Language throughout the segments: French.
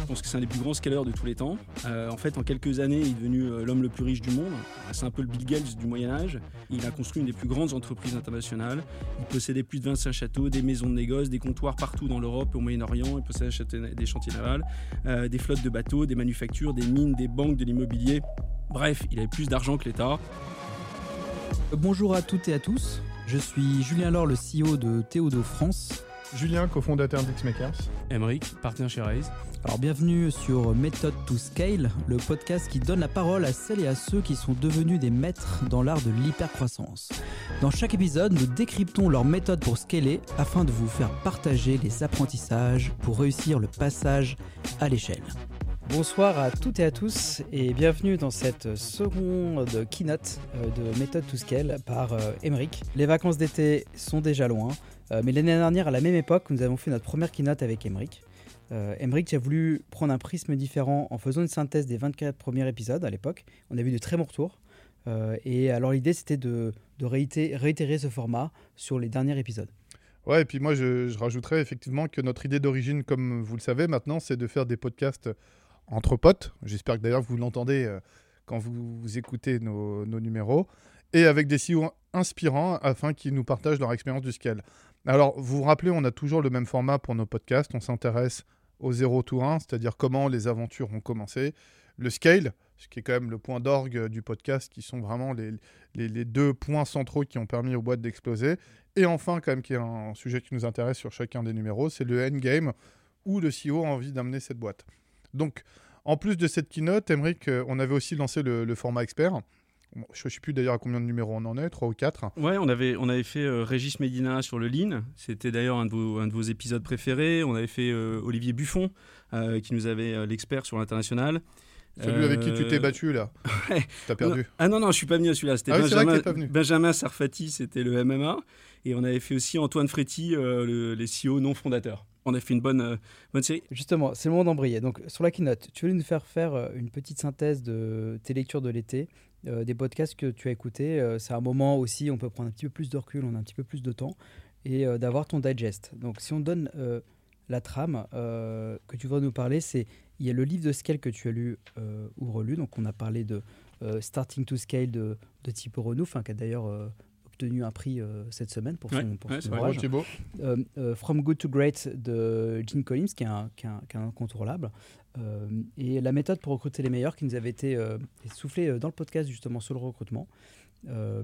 Je pense que c'est un des plus grands scalers de tous les temps. Euh, en fait, en quelques années, il est devenu euh, l'homme le plus riche du monde. C'est un peu le Bill Gates du Moyen Âge. Il a construit une des plus grandes entreprises internationales. Il possédait plus de 25 châteaux, des maisons de négoce, des comptoirs partout dans l'Europe et au Moyen-Orient. Il possédait des chantiers navals, euh, des flottes de bateaux, des manufactures, des mines, des banques, de l'immobilier. Bref, il avait plus d'argent que l'État. Bonjour à toutes et à tous. Je suis Julien Laure, le CEO de Théodo France. Julien, cofondateur d'Xmakers. Emeric, partenaire chez Raise. Alors bienvenue sur Method to Scale, le podcast qui donne la parole à celles et à ceux qui sont devenus des maîtres dans l'art de l'hypercroissance. Dans chaque épisode, nous décryptons leur méthode pour scaler afin de vous faire partager les apprentissages pour réussir le passage à l'échelle. Bonsoir à toutes et à tous et bienvenue dans cette seconde keynote euh, de Method to Scale par Emeric. Les vacances d'été sont déjà loin. Euh, mais l'année dernière, à la même époque, nous avons fait notre première keynote avec Emric. Euh, Emric, tu as voulu prendre un prisme différent en faisant une synthèse des 24 premiers épisodes à l'époque. On a vu de très bons retours. Euh, et alors l'idée, c'était de, réitérer, ce format sur les derniers épisodes. Ouais, et puis moi, je, rajouterais effectivement que notre idée d'origine, comme vous le savez maintenant, c'est de faire des podcasts entre potes. J'espère que d'ailleurs vous l'entendez quand vous, écoutez nos, nos, numéros. Et avec des CEO inspirants afin qu'ils nous partagent leur expérience du scale. Alors, vous vous rappelez, on a toujours le même format pour nos podcasts. On s'intéresse au 0 to 1, c'est-à-dire comment les aventures ont commencé. Le scale, ce qui est quand même le point d'orgue du podcast, qui sont vraiment les, les, deux points centraux qui ont permis aux boîtes d'exploser. Et enfin, quand même, qui est un sujet qui nous intéresse sur chacun des numéros, c'est le endgame, où le CEO a envie d'amener cette boîte. Donc, en plus de cette keynote, Emmerich, euh, on avait aussi lancé le format expert. Je ne sais plus d'ailleurs à combien de numéros on en est, 3 ou 4. Ouais, on avait, on avait fait euh, Régis Medina sur le Lean. C'était d'ailleurs un, de vos, un de vos épisodes préférés. On avait fait euh, Olivier Buffon, euh, qui nous avait l'expert sur l'international. Celui avec qui tu t'es battu là. Ouais. Tu as perdu. ah non, non, je suis pas venu à celui-là. C'était ah Benjamin, Benjamin Sarfati, c'était le MMA. Et on avait fait aussi Antoine Fréty, les CEO non fondateurs on a fait une bonne, bonne série. Justement, c'est le moment d'embrayer. Donc, sur la keynote, tu veux nous faire faire une petite synthèse de tes lectures de l'été euh, des podcasts que tu as écoutés. Euh, c'est un moment aussi, on peut prendre un petit peu plus de recul, on a un petit peu plus de temps, et euh, d'avoir ton digest. Donc si on donne la trame que tu vas nous parler, c'est il y a le livre de scale que tu as lu ou relu. Donc on a parlé de Starting to Scale de, de Thibaut Renouf, qui a d'ailleurs obtenu un prix cette semaine pour son, pour ouvrage. From Good to Great de Gene Collins, qui est un, qui est un incontournable. Euh, et la méthode pour recruter les meilleurs qui nous avait été euh, soufflée euh, dans le podcast justement sur le recrutement,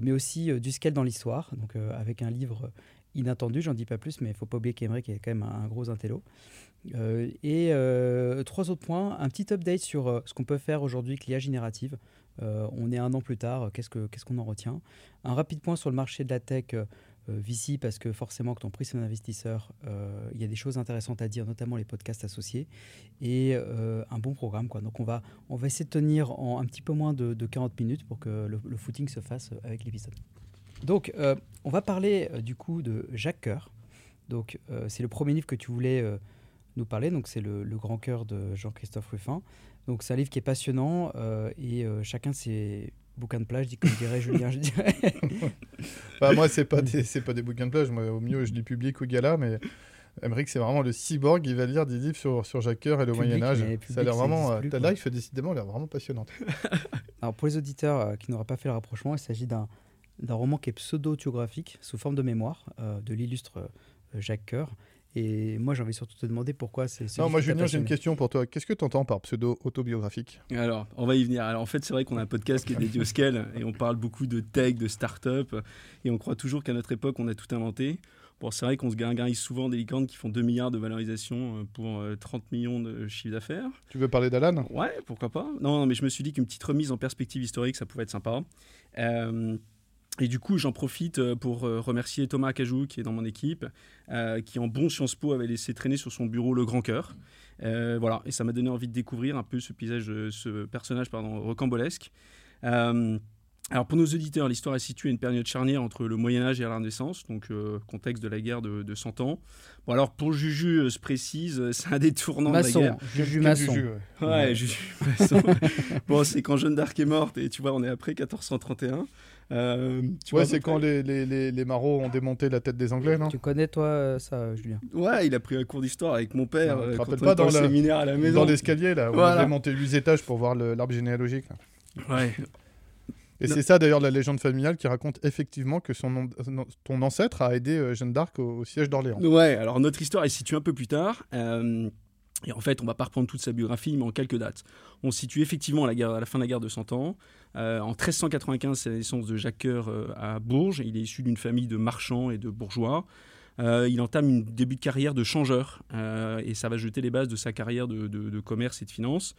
mais aussi du scale dans l'histoire, donc avec un livre inattendu, j'en dis pas plus, mais il faut pas oublier qu'Emery est quand même un, gros intello. et trois autres points, un petit update sur ce qu'on peut faire aujourd'hui avec l'IA générative. On est un an plus tard, qu'est-ce qu'on en retient? Un rapide point sur le marché de la tech euh, Vici parce que forcément quand on prie un investisseur, euh, il y a des choses intéressantes à dire, notamment les podcasts associés, et euh, un bon programme. Quoi. Donc on va, on va essayer de tenir en un petit peu moins de, 40 minutes pour que le, footing se fasse avec l'épisode. Donc on va parler du coup de Jacques Coeur. Donc c'est le premier livre que tu voulais nous parler, donc c'est le, le, Grand Cœur de Jean-Christophe Ruffin. Donc c'est un livre qui est passionnant et chacun ses bouquins de plage, comme dirait Julien, je dirais. bah, moi, c'est pas des, c'est pas des bouquins de plage. Moi, au mieux, je les publie au gala, mais Emmerich, c'est vraiment le cyborg. Il va lire des livres sur, sur Jacques Coeur et le Moyen Âge. Ça a l'air vraiment. Euh, ta life, décidément, l'air vraiment passionnante. Alors, pour les auditeurs euh, qui n'auraient pas fait le rapprochement, il s'agit d'un d'un roman qui est pseudo-autographique, sous forme de mémoire, euh, de l'illustre Jacques Coeur, et moi, j'ai envie surtout de te demander pourquoi c'est. Non, moi, Julien, j'ai une question pour toi. Qu'est-ce que tu entends par pseudo-autobiographique Alors, on va y venir. Alors, en fait, c'est vrai qu'on a un podcast qui est dédié au scale et on parle beaucoup de tech, de start-up. Et on croit toujours qu'à notre époque, on a tout inventé. Bon, c'est vrai qu'on se gargarise souvent des licornes qui font 2 milliards de valorisation euh, pour 30 euh, millions de chiffre d'affaires. Tu veux parler d'Alan? Ouais, pourquoi pas. Non, mais je me suis dit qu'une petite remise en perspective historique, ça pouvait être sympa. Euh, et du coup, j'en profite euh, pour euh, remercier Thomas Cajou, qui est dans mon équipe, euh, qui en bon Sciences Po avait laissé traîner sur son bureau le grand cœur. voilà, et ça m'a donné envie de découvrir un peu ce paysage, ce personnage pardon, rocambolesque. Alors pour nos auditeurs, l'histoire est située à une période charnière entre le Moyen Âge et la Renaissance, donc euh, contexte de la guerre de, de 100 ans. Bon alors pour Juju euh, se précise, c'est un des tournants Maçon, de la guerre. Juju Maçon. Juju, ouais. Ouais, Juju Maçon. bon, c'est quand Jeanne d'Arc est morte et tu vois, on est après 1431. Euh, tu Ouais, c'est quand près. les, les, les, les marauds ont démonté la tête des Anglais, non? Tu connais toi euh, ça, Julien? Ouais, il a pris un cours d'histoire avec mon père Non, euh, quand pas on dans la- séminaire à la maison. Dans l'escalier, là, où on Voilà. a démonté 8 étages pour voir le- l'arbre généalogique. là. Ouais, Et c'est ça d'ailleurs la légende familiale qui raconte effectivement que son ton ancêtre a aidé euh, Jeanne d'Arc au, au siège d'Orléans. Ouais, alors notre histoire est située un peu plus tard. euh, et en fait, on va pas reprendre toute sa biographie, mais en quelques dates. On situe effectivement à la, à la fin de la guerre de 100 ans. Euh, en 1395, c'est la naissance de Jacques Coeur euh, à Bourges. Il est issu d'une famille de marchands et de bourgeois. Euh, il entame un début de carrière de changeur et ça va jeter les bases de sa carrière de, de- de commerce et de finance.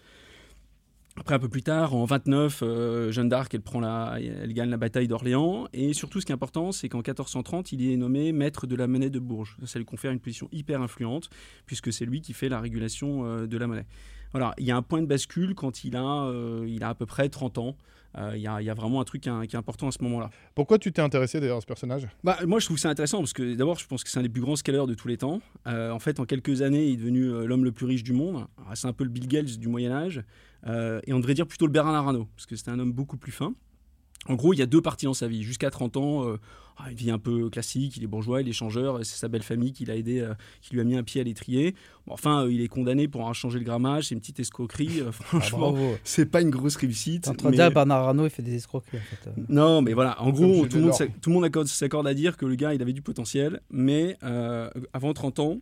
Après, un peu plus tard, en 29, euh, Jeanne d'Arc, elle, prend la, elle gagne la bataille d'Orléans. Et surtout, ce qui est important, c'est qu'en 1430, il est nommé maître de la monnaie de Bourges. Ça lui confère une position hyper influente, puisque c'est lui qui fait la régulation euh, de la monnaie. Voilà, il y a un point de bascule quand il a, euh, il a à peu près 30 ans. Il, y y a vraiment un truc qui est, important à ce moment-là. Pourquoi tu t'es intéressé d'ailleurs à ce personnage? Bah, moi, je trouve ça intéressant parce que d'abord, je pense que c'est un des plus grands scaleurs de tous les temps. En fait, en quelques années, il est devenu l'homme le plus riche du monde. Alors, C'est un peu le Bill Gates du Moyen Âge. Euh, et on devrait dire plutôt le Bernard Arnault, parce que c'était un homme beaucoup plus fin. En gros, il y a deux parties dans sa vie. Jusqu'à 30 ans, euh, ah, une vie un peu classique, il est bourgeois, il est changeur, c'est sa belle famille qui l'a aidé, euh, qui lui a mis un pied à l'étrier. Bon, enfin, euh, il est condamné pour avoir changé le grammage, c'est une petite escroquerie. Ah, franchement, Bravo. c'est pas une grosse réussite. En mais- Bernard Arnault il fait des escroqueries en fait. non, mais voilà, en gros, tout le monde, tout le monde accorde- s'accorde à dire que le gars, il avait du potentiel, mais avant 30 ans,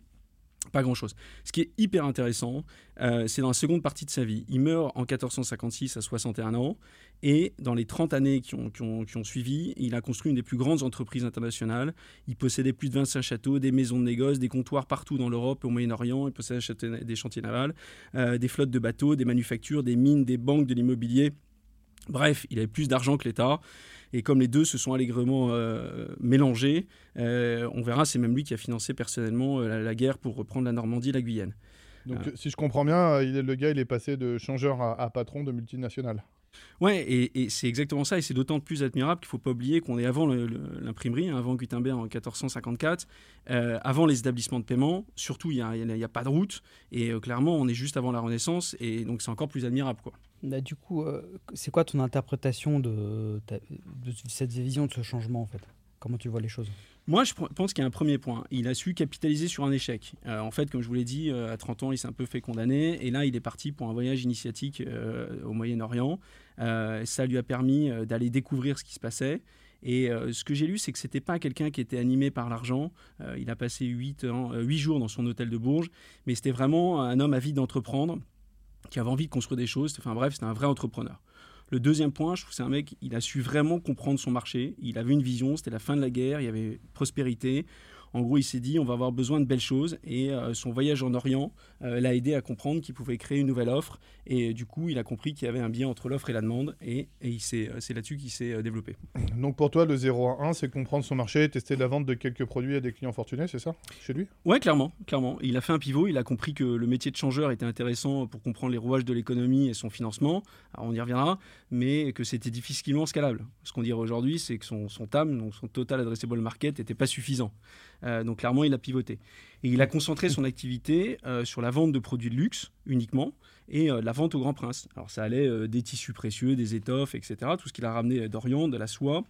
pas grand-chose. Ce qui est hyper intéressant, euh, c'est dans la seconde partie de sa vie. Il meurt en 1456 à 61 ans, et dans les 30 années qui ont, qui ont- qui ont suivi, il a construit une des plus grandes entreprises internationales. Il possédait plus de 25 châteaux, des maisons de négoce, des comptoirs partout dans l'Europe et au Moyen-Orient. Il possédait des chantiers navals, euh, des flottes de bateaux, des manufactures, des mines, des banques, de l'immobilier. Bref, il avait plus d'argent que l'État. Et comme les deux se sont allègrement euh, mélangés, euh, on verra, c'est même lui qui a financé personnellement euh, la, la guerre pour reprendre la Normandie et la Guyane. Donc si je comprends bien, il est, le gars il est passé de changeur à, à patron de multinationale. Ouais, et, et c'est exactement ça, et c'est d'autant plus admirable qu'il ne faut pas oublier qu'on est avant l'imprimerie, hein, avant Gutenberg en 1454, euh, avant les établissements de paiement, surtout il n'y a, pas de route, et euh, clairement on est juste avant la Renaissance, et donc c'est encore plus admirable. Quoi. Là, du coup, euh, c'est quoi ton interprétation de, cette vision de ce changement en fait? Comment tu vois les choses? Moi, je pense qu'il y a un premier point. Il a su capitaliser sur un échec. Euh, en fait, comme je vous l'ai dit, euh, à 30 ans, il s'est un peu fait condamner. Et là, il est parti pour un voyage initiatique au Moyen-Orient. Ça lui a permis d'aller découvrir ce qui se passait. Et ce que j'ai lu, c'est que c'était pas quelqu'un qui était animé par l'argent. Il a passé 8, jours dans son hôtel de Bourges. Mais c'était vraiment un homme avide d'entreprendre, qui avait envie de construire des choses. Enfin bref, c'était un vrai entrepreneur. Le deuxième point, je trouve que c'est un mec, il a su vraiment comprendre son marché. Il avait une vision, c'était la fin de la guerre, il y avait prospérité. En gros, il s'est dit, on va avoir besoin de belles choses. Et euh, son voyage en Orient euh, l'a aidé à comprendre qu'il pouvait créer une nouvelle offre. Et euh, du coup, il a compris qu'il y avait un bien entre l'offre et la demande. Et, et il s'est- c'est là-dessus qu'il s'est développé. Donc pour toi, le 0 à 1, c'est comprendre son marché, tester la vente de quelques produits à des clients fortunés, c'est ça? Chez lui? Ouais, clairement, clairement. Il a fait un pivot, il a compris que le métier de changeur était intéressant pour comprendre les rouages de l'économie et son financement. Alors on y reviendra, mais que c'était difficilement scalable. Ce qu'on dirait aujourd'hui, c'est que son, son TAM, donc son Total Addressable Market, n'était pas suffisant. Euh, donc clairement, il a pivoté. Et il a concentré son activité euh, sur la vente de produits de luxe uniquement et euh, la vente au grand prince. Alors ça allait des tissus précieux, des étoffes, etc. Tout ce qu'il a ramené d'Orient, de la soie,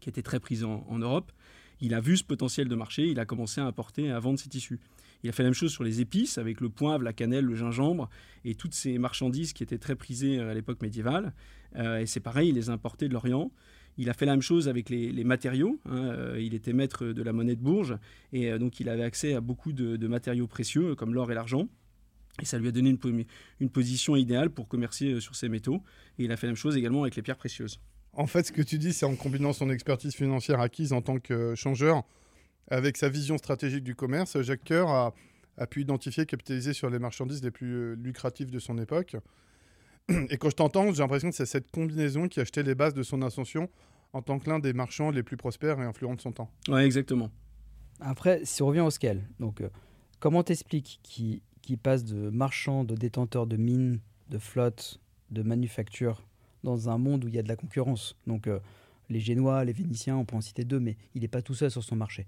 qui était très prise en, Europe. Il a vu ce potentiel de marché, il a commencé à importer et à vendre ses tissus. Il a fait la même chose sur les épices, avec le poivre, la cannelle, le gingembre, et toutes ces marchandises qui étaient très prisées à l'époque médiévale. Et c'est pareil, il les a importées de l'Orient. Il a fait la même chose avec les, matériaux. hein, euh, il était maître de la monnaie de Bourges, et euh, donc il avait accès à beaucoup de, matériaux précieux, comme l'or et l'argent. Et ça lui a donné une, po- une position idéale pour commercer euh, sur ces métaux. Et il a fait la même chose également avec les pierres précieuses. En fait, ce que tu dis, c'est en combinant son expertise financière acquise en tant que changeur avec sa vision stratégique du commerce, Jacques Coeur a, a pu identifier et capitaliser sur les marchandises les plus euh, lucratives de son époque. Et quand je t'entends, j'ai l'impression que c'est cette combinaison qui a jeté les bases de son ascension en tant que l'un des marchands les plus prospères et influents de son temps. Ouais, exactement. Après, si on revient au scale, donc euh, comment t'expliques qui qui passe de marchand, de détenteur de mines, de flotte, de manufacture, dans un monde où il y a de la concurrence? Donc euh, les Génois, les Vénitiens, on peut en citer deux, mais il n'est pas tout seul sur son marché.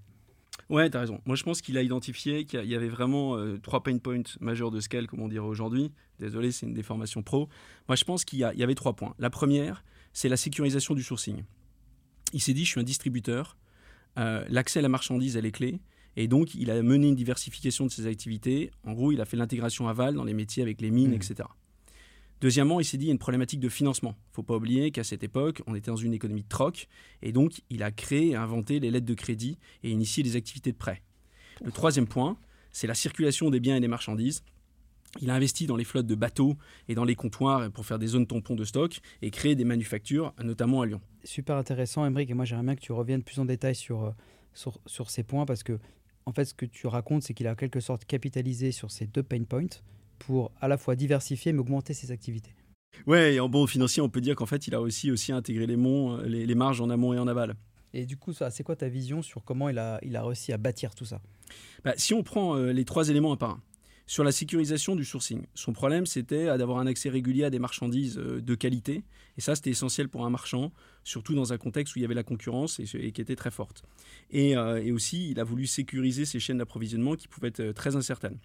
Ouais, tu as raison. Moi, je pense qu'il a identifié qu'il y avait vraiment euh, trois pain points majeurs de scale, comme on dirait aujourd'hui. Désolé, c'est une déformation pro. Moi, je pense qu'il y, y, avait trois points. La première, c'est la sécurisation du sourcing. Il s'est dit, je suis un distributeur, euh, l'accès à la marchandise, elle est clé. Et donc, il a mené une diversification de ses activités. En gros, il a fait l'intégration aval dans les métiers avec les mines, mmh. etc. Deuxièmement, il s'est dit il y a une problématique de financement. Il ne faut pas oublier qu'à cette époque, on était dans une économie de troc, et donc il a créé et inventé les lettres de crédit et initié des activités de prêt. Le troisième point, c'est la circulation des biens et des marchandises. Il a investi dans les flottes de bateaux et dans les comptoirs pour faire des zones tampons de stock et créer des manufactures, notamment à Lyon. Super intéressant, Emmerich, et moi j'aimerais bien que tu reviennes plus en détail sur, euh, sur, sur ces points parce que, en fait, ce que tu racontes, c'est qu'il a en quelque sorte capitalisé sur ces deux pain points pour à la fois diversifier mais augmenter ses activités. Ouais, et en bon financier, on peut dire qu'en fait, il a aussi, aussi intégré les, monts, euh, les, marges en amont et en aval. Et du coup, c'est quoi ta vision sur comment il a, il a réussi à bâtir tout ça? Bah, Si on prend euh, les trois éléments un par un, sur la sécurisation du sourcing, son problème c'était d'avoir un accès régulier à des marchandises euh, de qualité. Et ça, c'était essentiel pour un marchand, surtout dans un contexte où il y avait la concurrence et, qui était très forte. Et, et, aussi, il a voulu sécuriser ses chaînes d'approvisionnement qui pouvaient être très incertaines.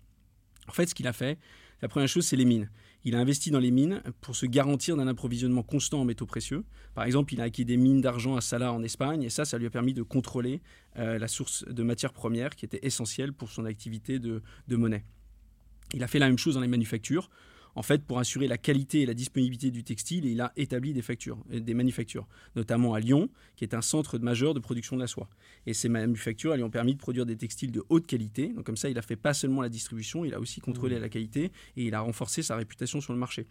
En fait, ce qu'il a fait, la première chose, c'est les mines. Il a investi dans les mines pour se garantir d'un approvisionnement constant en métaux précieux. Par exemple, il a acquis des mines d'argent à Salah en Espagne, et ça, ça lui a permis de contrôler euh, la source de matières premières qui était essentielle pour son activité de monnaie. Il a fait la même chose dans les manufactures en fait, pour assurer la qualité et la disponibilité du textile, il a établi des, factures, des manufactures, notamment à Lyon, qui est un centre majeur de production de la soie. Et ces manufactures lui ont permis de produire des textiles de haute qualité. Donc comme ça, il a fait pas seulement la distribution, il a aussi contrôlé mmh. la qualité et il a renforcé sa réputation sur le marché.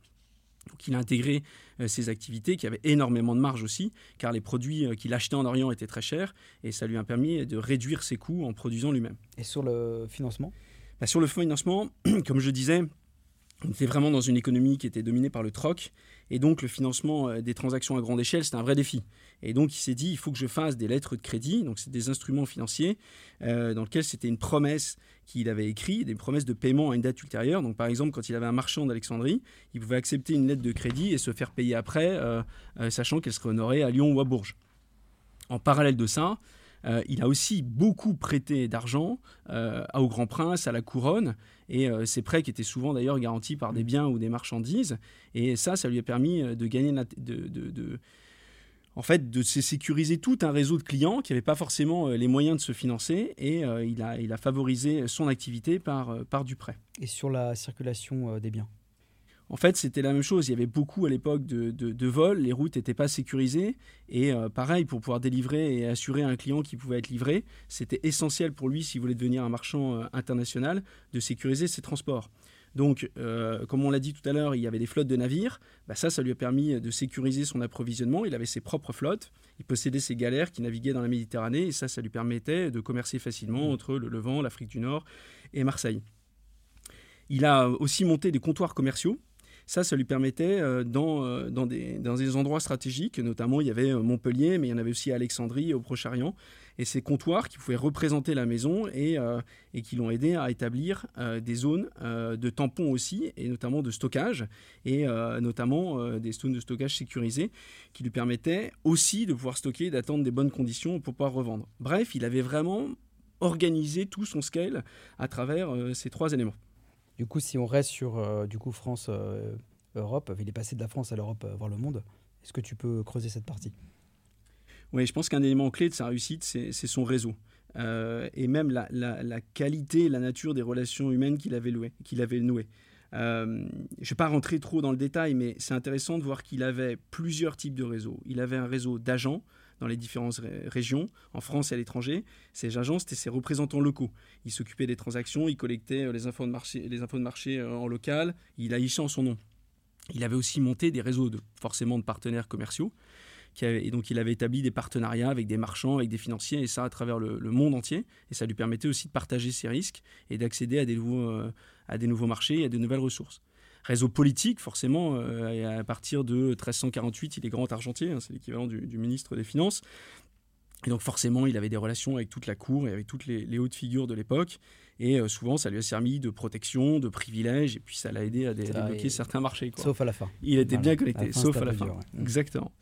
Donc il a intégré euh, ces activités qui avaient énormément de marge aussi, car les produits euh, qu'il achetait en Orient étaient très chers, et ça lui a permis de réduire ses coûts en produisant lui-même. Et sur le financement? Bah, Sur le financement, comme je disais, on était vraiment dans une économie qui était dominée par le troc. Et donc, le financement euh, des transactions à grande échelle, c'était un vrai défi. Et donc, il s'est dit, il faut que je fasse des lettres de crédit. Donc, c'est des instruments financiers euh, dans lesquels c'était une promesse qu'il avait écrite, des promesses de paiement à une date ultérieure. Donc, par exemple, quand il avait un marchand d'Alexandrie, il pouvait accepter une lettre de crédit et se faire payer après, euh, sachant qu'elle serait honorée à Lyon ou à Bourges. En parallèle de ça, il a aussi beaucoup prêté d'argent au Grand Prince, à la couronne, et euh, ces prêts qui étaient souvent d'ailleurs garantis par des biens ou des marchandises. Et ça, ça lui a permis de gagner de, en fait, de se sécuriser tout un réseau de clients qui n'avaient pas forcément les moyens de se financer et il, a, il a favorisé son activité par, par du prêt. Et sur la circulation des biens en fait, c'était la même chose. Il y avait beaucoup à l'époque de, vols, les routes n'étaient pas sécurisées. Et euh, pareil, pour pouvoir délivrer et assurer un client qui pouvait être livré, c'était essentiel pour lui, s'il voulait devenir un marchand euh, international, de sécuriser ses transports. Donc, euh, comme on l'a dit tout à l'heure, il y avait des flottes de navires. Bah, ça, ça lui a permis de sécuriser son approvisionnement. Il avait ses propres flottes. Il possédait ses galères qui naviguaient dans la Méditerranée. Et ça, ça lui permettait de commercer facilement mmh. entre le Levant, l'Afrique du Nord et Marseille. Il a aussi monté des comptoirs commerciaux ça, ça lui permettait, euh, dans, euh, dans, des, dans des endroits stratégiques, notamment il y avait euh, Montpellier, mais il y en avait aussi Alexandrie, au Proche-Orient, et ces comptoirs qui pouvaient représenter la maison et, et qui l'ont aidé à établir des zones de tampons aussi, et notamment de stockage, et notamment des zones de stockage sécurisées, qui lui permettaient aussi de pouvoir stocker d'attendre des bonnes conditions pour pouvoir revendre. Bref, il avait vraiment organisé tout son scale à travers ces trois éléments. Du coup, si on reste sur euh, du coup France, euh, Europe, il est passé de la France à l'Europe, euh, voir le monde. Est-ce que tu peux creuser cette partie? Oui, je pense qu'un élément clé de sa réussite, c'est son réseau. et même la, qualité, la nature des relations humaines qu'il avait nouées. je ne vais pas rentrer trop dans le détail, mais c'est intéressant de voir qu'il avait plusieurs types de réseaux. Il avait un réseau d'agents, dans les différentes régions, en France et à l'étranger. Ces agents, c'était ses représentants locaux. Il s'occupait des transactions, il collectait euh, les infos de marché, les infos de marché euh, en local, il affichait en son nom. Il avait aussi monté des réseaux de, forcément de partenaires commerciaux. et donc il avait établi des partenariats avec des marchands, avec des financiers, et ça à travers le, monde entier. Et ça lui permettait aussi de partager ses risques et d'accéder à, des euh, à des nouveaux marchés et à de nouvelles ressources réseau politique, forcément, euh, à partir de 1348, il est grand argentier, hein, c'est l'équivalent du, ministre des Finances. Et donc forcément, il avait des relations avec toute la cour et avec toutes les, hautes figures de l'époque. Et euh, souvent, ça lui a servi de protection, de privilège, et puis ça l'a aidé à, débloquer certains marchés. Sauf à la fin. Il était bien connecté, sauf à la fin. Exactement.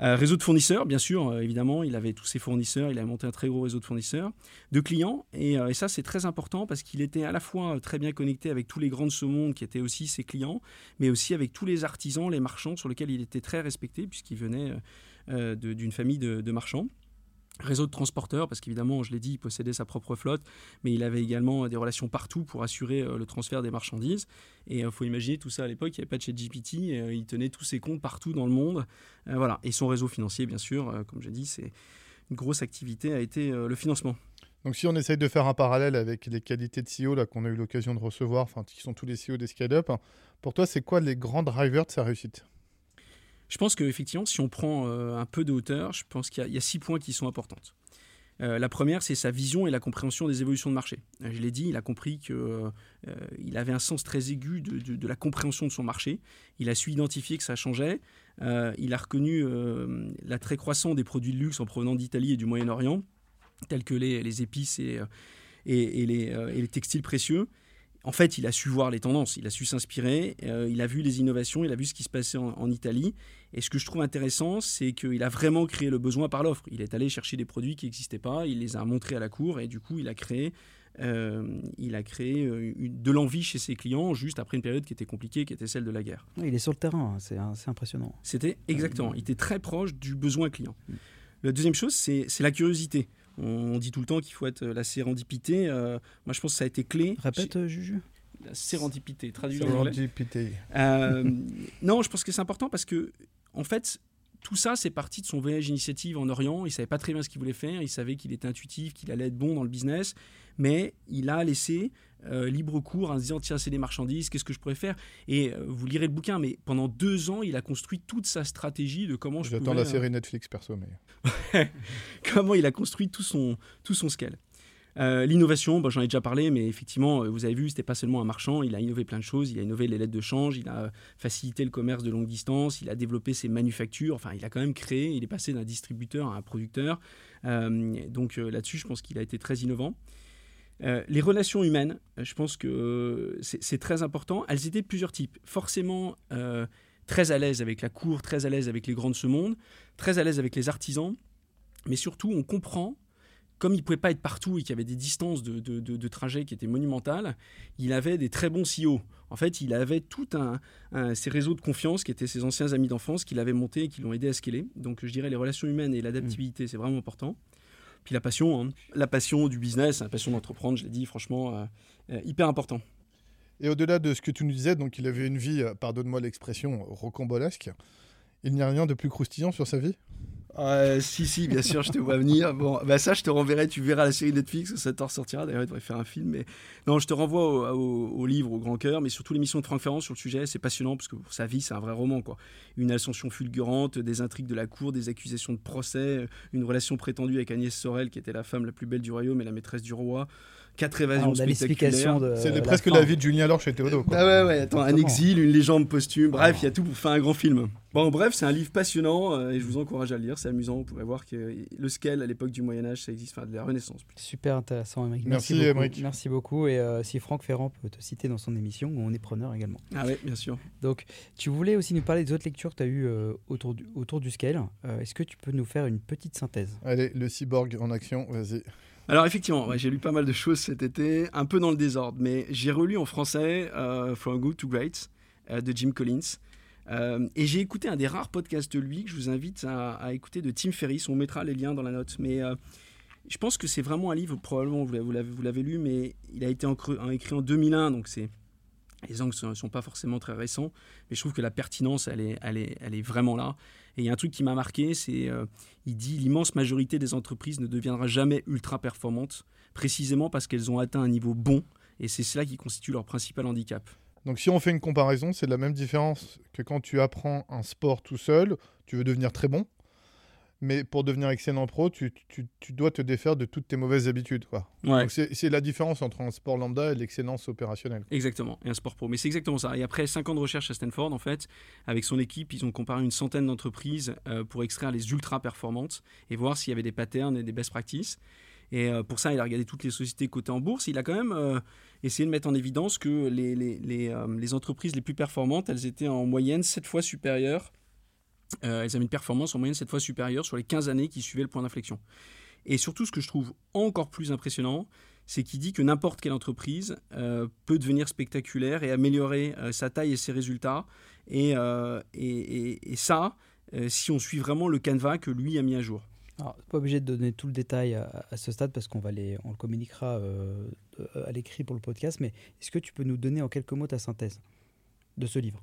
Euh, réseau de fournisseurs, bien sûr, euh, évidemment, il avait tous ses fournisseurs, il a monté un très gros réseau de fournisseurs, de clients, et, et ça c'est très important parce qu'il était à la fois très bien connecté avec tous les grands de ce monde qui étaient aussi ses clients, mais aussi avec tous les artisans, les marchands sur lesquels il était très respecté puisqu'il venait d'une famille de marchands réseau de transporteurs, parce qu'évidemment, je l'ai dit, il possédait sa propre flotte, mais il avait également des relations partout pour assurer euh, le transfert des marchandises. Et il euh, faut imaginer tout ça à l'époque, il n'y avait pas de chez GPT, il tenait tous ses comptes partout dans le monde. Euh, voilà. Et son réseau financier, bien sûr, comme j'ai dit, c'est une grosse activité a été le financement. Donc si on essaye de faire un parallèle avec les qualités de CEO qu'on a eu l'occasion de recevoir, enfin qui sont tous les CEO des scale-up, pour toi c'est quoi les grands drivers de sa réussite? Je pense qu'effectivement, si on prend euh, un peu de hauteur, je pense qu'il y, a six points qui sont importants. Euh, la première, c'est sa vision et la compréhension des évolutions de marché. Euh, je l'ai dit, il a compris qu'il avait un sens très aigu de, la compréhension de son marché. Il a su identifier que ça changeait. il a reconnu l'attrait croissant des produits de luxe en provenant d'Italie et du Moyen-Orient, tels que les, épices et, et, les, textiles précieux en fait, il a su voir les tendances, il a su s'inspirer, euh, il a vu les innovations, il a vu ce qui se passait en, Italie. Et ce que je trouve intéressant, c'est qu'il a vraiment créé le besoin par l'offre. Il est allé chercher des produits qui n'existaient pas, il les a montrés à la cour, et du coup, il a créé, euh, il a créé euh, de l'envie chez ses clients, juste après une période qui était compliquée, qui était celle de la guerre. Il est sur le terrain, c'est impressionnant. C'était exactement, il était très proche du besoin client. Mm. La deuxième chose, c'est la curiosité. On dit tout le temps qu'il faut être la sérendipité. Euh, moi, je pense que ça a été clé. Répète, euh, Juju. La sérendipité, traduit en anglais. Euh, non, je pense que c'est important parce que, en fait, tout ça, c'est parti de son voyage initiative en Orient. Il savait pas très bien ce qu'il voulait faire. Il savait qu'il était intuitif, qu'il allait être bon dans le business, mais il a laissé euh, libre cours en se disant tiens c'est des marchandises qu'est-ce que je pourrais faire? Et euh, vous lirez le bouquin mais pendant deux ans il a construit toute sa stratégie de comment je j'attends la série Netflix perso mais comment il a construit tout son tout son scale euh, L'innovation, bah, j'en ai déjà parlé, mais effectivement, vous avez vu, c'était pas seulement un marchand, il a innové plein de choses, il a innové les lettres de change, il a facilité le commerce de longue distance, il a développé ses manufactures, enfin, il a quand même créé, il est passé d'un distributeur à un producteur. donc là-dessus, je pense qu'il a été très innovant. Euh, les relations humaines, euh, je pense que euh, c'est très important. Elles étaient de plusieurs types. Forcément, très à l'aise avec la cour, très à l'aise avec les grands de ce monde, très à l'aise avec les artisans. Mais surtout, on comprend, comme il ne pouvait pas être partout et qu'il y avait des distances de, de, trajet qui étaient monumentales, il avait des très bons CEO. En fait, il avait tout un, ces réseaux de confiance qui étaient ses anciens amis d'enfance qu'il avait montés et qui l'ont aidé à scaler. Donc, je dirais les relations humaines et l'adaptabilité, c'est vraiment important. Puis la passion, hein. la passion du business, la passion d'entreprendre, je l'ai dit, franchement, euh, euh, hyper important. Et au-delà de ce que tu nous disais, donc il avait une vie, euh, pardonne-moi l'expression, rocambolesque. Il n'y a rien de plus croustillant sur sa vie? Si, si, bien sûr, je te vois venir. Bon, bah ça, je te renverrai, tu verras la série Netflix, ça t'en ressortira. D'ailleurs, il devrait faire un film. Mais non, je te renvoie au, livre, au grand cœur, mais surtout l'émission de Franck Ferrand sur le sujet. C'est passionnant parce que sa vie, c'est un vrai roman. quoi. Une ascension fulgurante, des intrigues de la cour, des accusations de procès, une relation prétendue avec Agnès Sorel, qui était la femme la plus belle du royaume et la maîtresse du roi quatre évasions ah, spectaculaires. C'est presque la vie de Julien Lorch chez Théodo. Ah ouais, ouais, attends, un exil, une légende posthume, bref, il y a tout pour faire un grand film. Bon, bref, c'est un livre passionnant euh, et je vous encourage à le lire, c'est amusant. Vous pourrez voir que le scale à l'époque du Moyen-Âge, ça existe, enfin de la Renaissance. Super intéressant, Émeric. Merci, Merci, beaucoup. Merci beaucoup. Et euh, si Franck Ferrand peut te citer dans son émission, on est preneur également. Ah oui, bien sûr. Donc, tu voulais aussi nous parler des autres lectures que tu as eues euh, autour, du, autour du scale. Est-ce que tu peux nous faire une petite synthèse? Allez, le cyborg en action, vas-y. Alors effectivement, j'ai lu pas mal de choses cet été, un peu dans le désordre, mais j'ai relu en français euh, From Good to Great euh, de Jim Collins. Euh, et j'ai écouté un des rares podcasts de lui que je vous invite à, écouter de Tim Ferriss. On mettra les liens dans la note. Mais je pense que c'est vraiment un livre, probablement vous l'avez lu, mais il a été écrit en 2001, donc c'est les angles ne sont pas forcément très récents, mais je trouve que la pertinence, elle est, elle est, elle est vraiment là. Et il y a un truc qui m'a marqué, c'est euh, il dit l'immense majorité des entreprises ne deviendra jamais ultra performantes, précisément parce qu'elles ont atteint un niveau bon, et c'est cela qui constitue leur principal handicap. Donc si on fait une comparaison, c'est la même différence que quand tu apprends un sport tout seul, tu veux devenir très bon. Mais pour devenir excellent pro, tu, tu- tu dois te défaire de toutes tes mauvaises habitudes. Quoi. Ouais. Donc c'est c'est la différence entre un sport lambda et l'excellence opérationnelle. Exactement, et un sport pro. Mais c'est exactement ça. Et après 5 ans de recherche à Stanford, en fait, avec son équipe, ils ont comparé une centaine d'entreprises euh, pour extraire les ultra performantes et voir s'il y avait des patterns et des best practices. Et euh, pour ça, il a regardé toutes les sociétés cotées en bourse. Il a quand même euh, essayé de mettre en évidence que les, les, les, euh, les entreprises les plus performantes, elles étaient en moyenne 7 fois supérieures. Euh, elles avaient une performance en moyenne 7 fois supérieure sur les 15 années qui suivaient le point d'inflexion. Et surtout, ce que je trouve encore plus impressionnant, c'est qu'il dit que n'importe quelle entreprise euh, peut devenir spectaculaire et améliorer euh, sa taille et ses résultats. Et, ça, si on suit vraiment le canevas que lui a mis à jour. Alors, pas obligé de donner tout le détail à, ce stade parce qu'on va on le communiquera à l'écrit pour le podcast. Mais est-ce que tu peux nous donner en quelques mots ta synthèse de ce livre?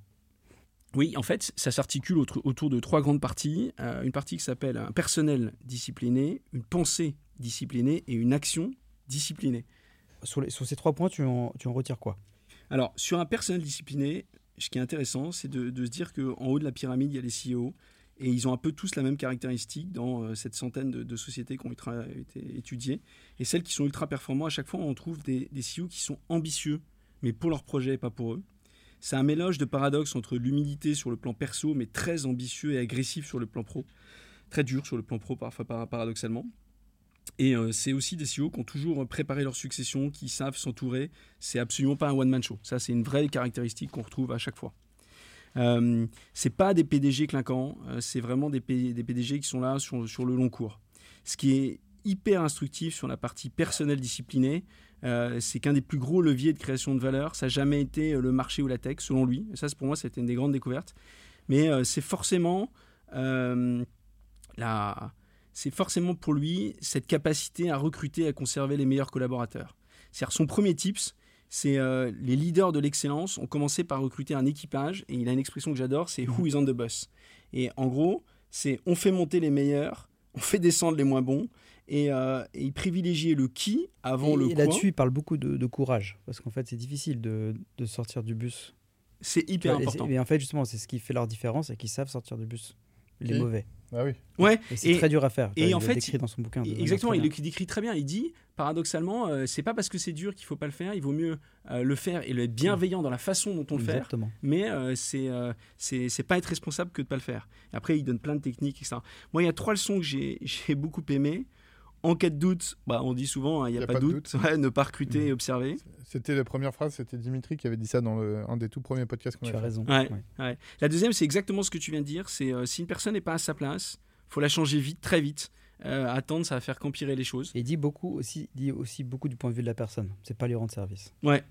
Oui, en fait, ça s'articule autour de trois grandes parties. Euh, une partie qui s'appelle un personnel discipliné, une pensée disciplinée et une action disciplinée. sur, les- sur ces trois points, tu en, tu en retires quoi? Alors, sur un personnel discipliné, ce qui est intéressant, c'est de, de se dire qu'en haut de la pyramide, il y a les CEO, et ils ont un peu tous la même caractéristique dans euh, cette centaine de, de sociétés qui ont été étudiées. Et celles qui sont ultra performantes, à chaque fois, on trouve des, des CEO qui sont ambitieux, mais pour leur projet et pas pour eux. C'est un mélange de paradoxes entre l'humilité sur le plan perso, mais très ambitieux et agressif sur le plan pro. Très dur sur le plan pro, parfois par- paradoxalement. Et euh, c'est aussi des CEO qui ont toujours préparé leur succession, qui savent s'entourer. C'est absolument pas un one-man show. Ça, c'est une vraie caractéristique qu'on retrouve à chaque fois. Euh, c'est pas des PDG clinquants, euh, c'est vraiment des, des PDG qui sont là sur, sur le long cours. Ce qui est hyper instructif sur la partie personnelle disciplinée, euh, c'est qu'un des plus gros leviers de création de valeur, ça n'a jamais été euh, le marché ou la tech, selon lui. Et ça, c'est- pour moi, c'était une des grandes découvertes. Mais euh, c'est forcément c'est forcément pour lui cette capacité à recruter et à conserver les meilleurs collaborateurs. C'est-à-dire son premier tips, c'est les leaders de l'excellence ont commencé par recruter un équipage, et il a une expression que j'adore, c'est Who is on the bus Et en gros, c'est on fait monter les meilleurs, on fait descendre les moins bons, et, euh, et il privilégiait le qui avant Et le quoi. là-dessus, il parle beaucoup de, de courage parce qu'en fait, c'est difficile de, de sortir du bus. C'est hyper Et important. Mais en fait, justement, c'est ce qui fait leur différence et qu'ils savent sortir du bus. Les mauvais. Ah oui. Ouais, Et c'est Et- très dur à faire. et il en fait, décrit dans son bouquin. Exactement, il le décrit très bien. Il dit, paradoxalement, euh, c'est pas parce que c'est dur qu'il faut pas le faire. Il vaut mieux euh, le faire et le être bienveillant dans la façon dont on le fait. Exactement. Mais euh, c'est euh, c'est c'est pas être responsable que de pas le faire. Après, il donne plein de techniques, etc. Moi, il y a trois leçons que j'ai j'ai beaucoup aimées. En cas de doute, bah, on dit souvent, hein, il n'y a, pas, de doute. Ouais, ne pas recruter et observer. C'était la première phrase, c'était Dimitri qui avait dit ça dans le- un des tout premiers podcasts qu'on Tu a as fait. raison. Ouais. Ouais. Ouais. La deuxième, c'est exactement ce que tu viens de dire. C'est euh, si une personne n'est pas à sa place, faut la changer vite, très vite. Euh, attendre, ça va faire qu'empirer les choses. Et dit beaucoup aussi, dit aussi beaucoup du point de vue de la personne. C'est pas lui rendre service. Ouais,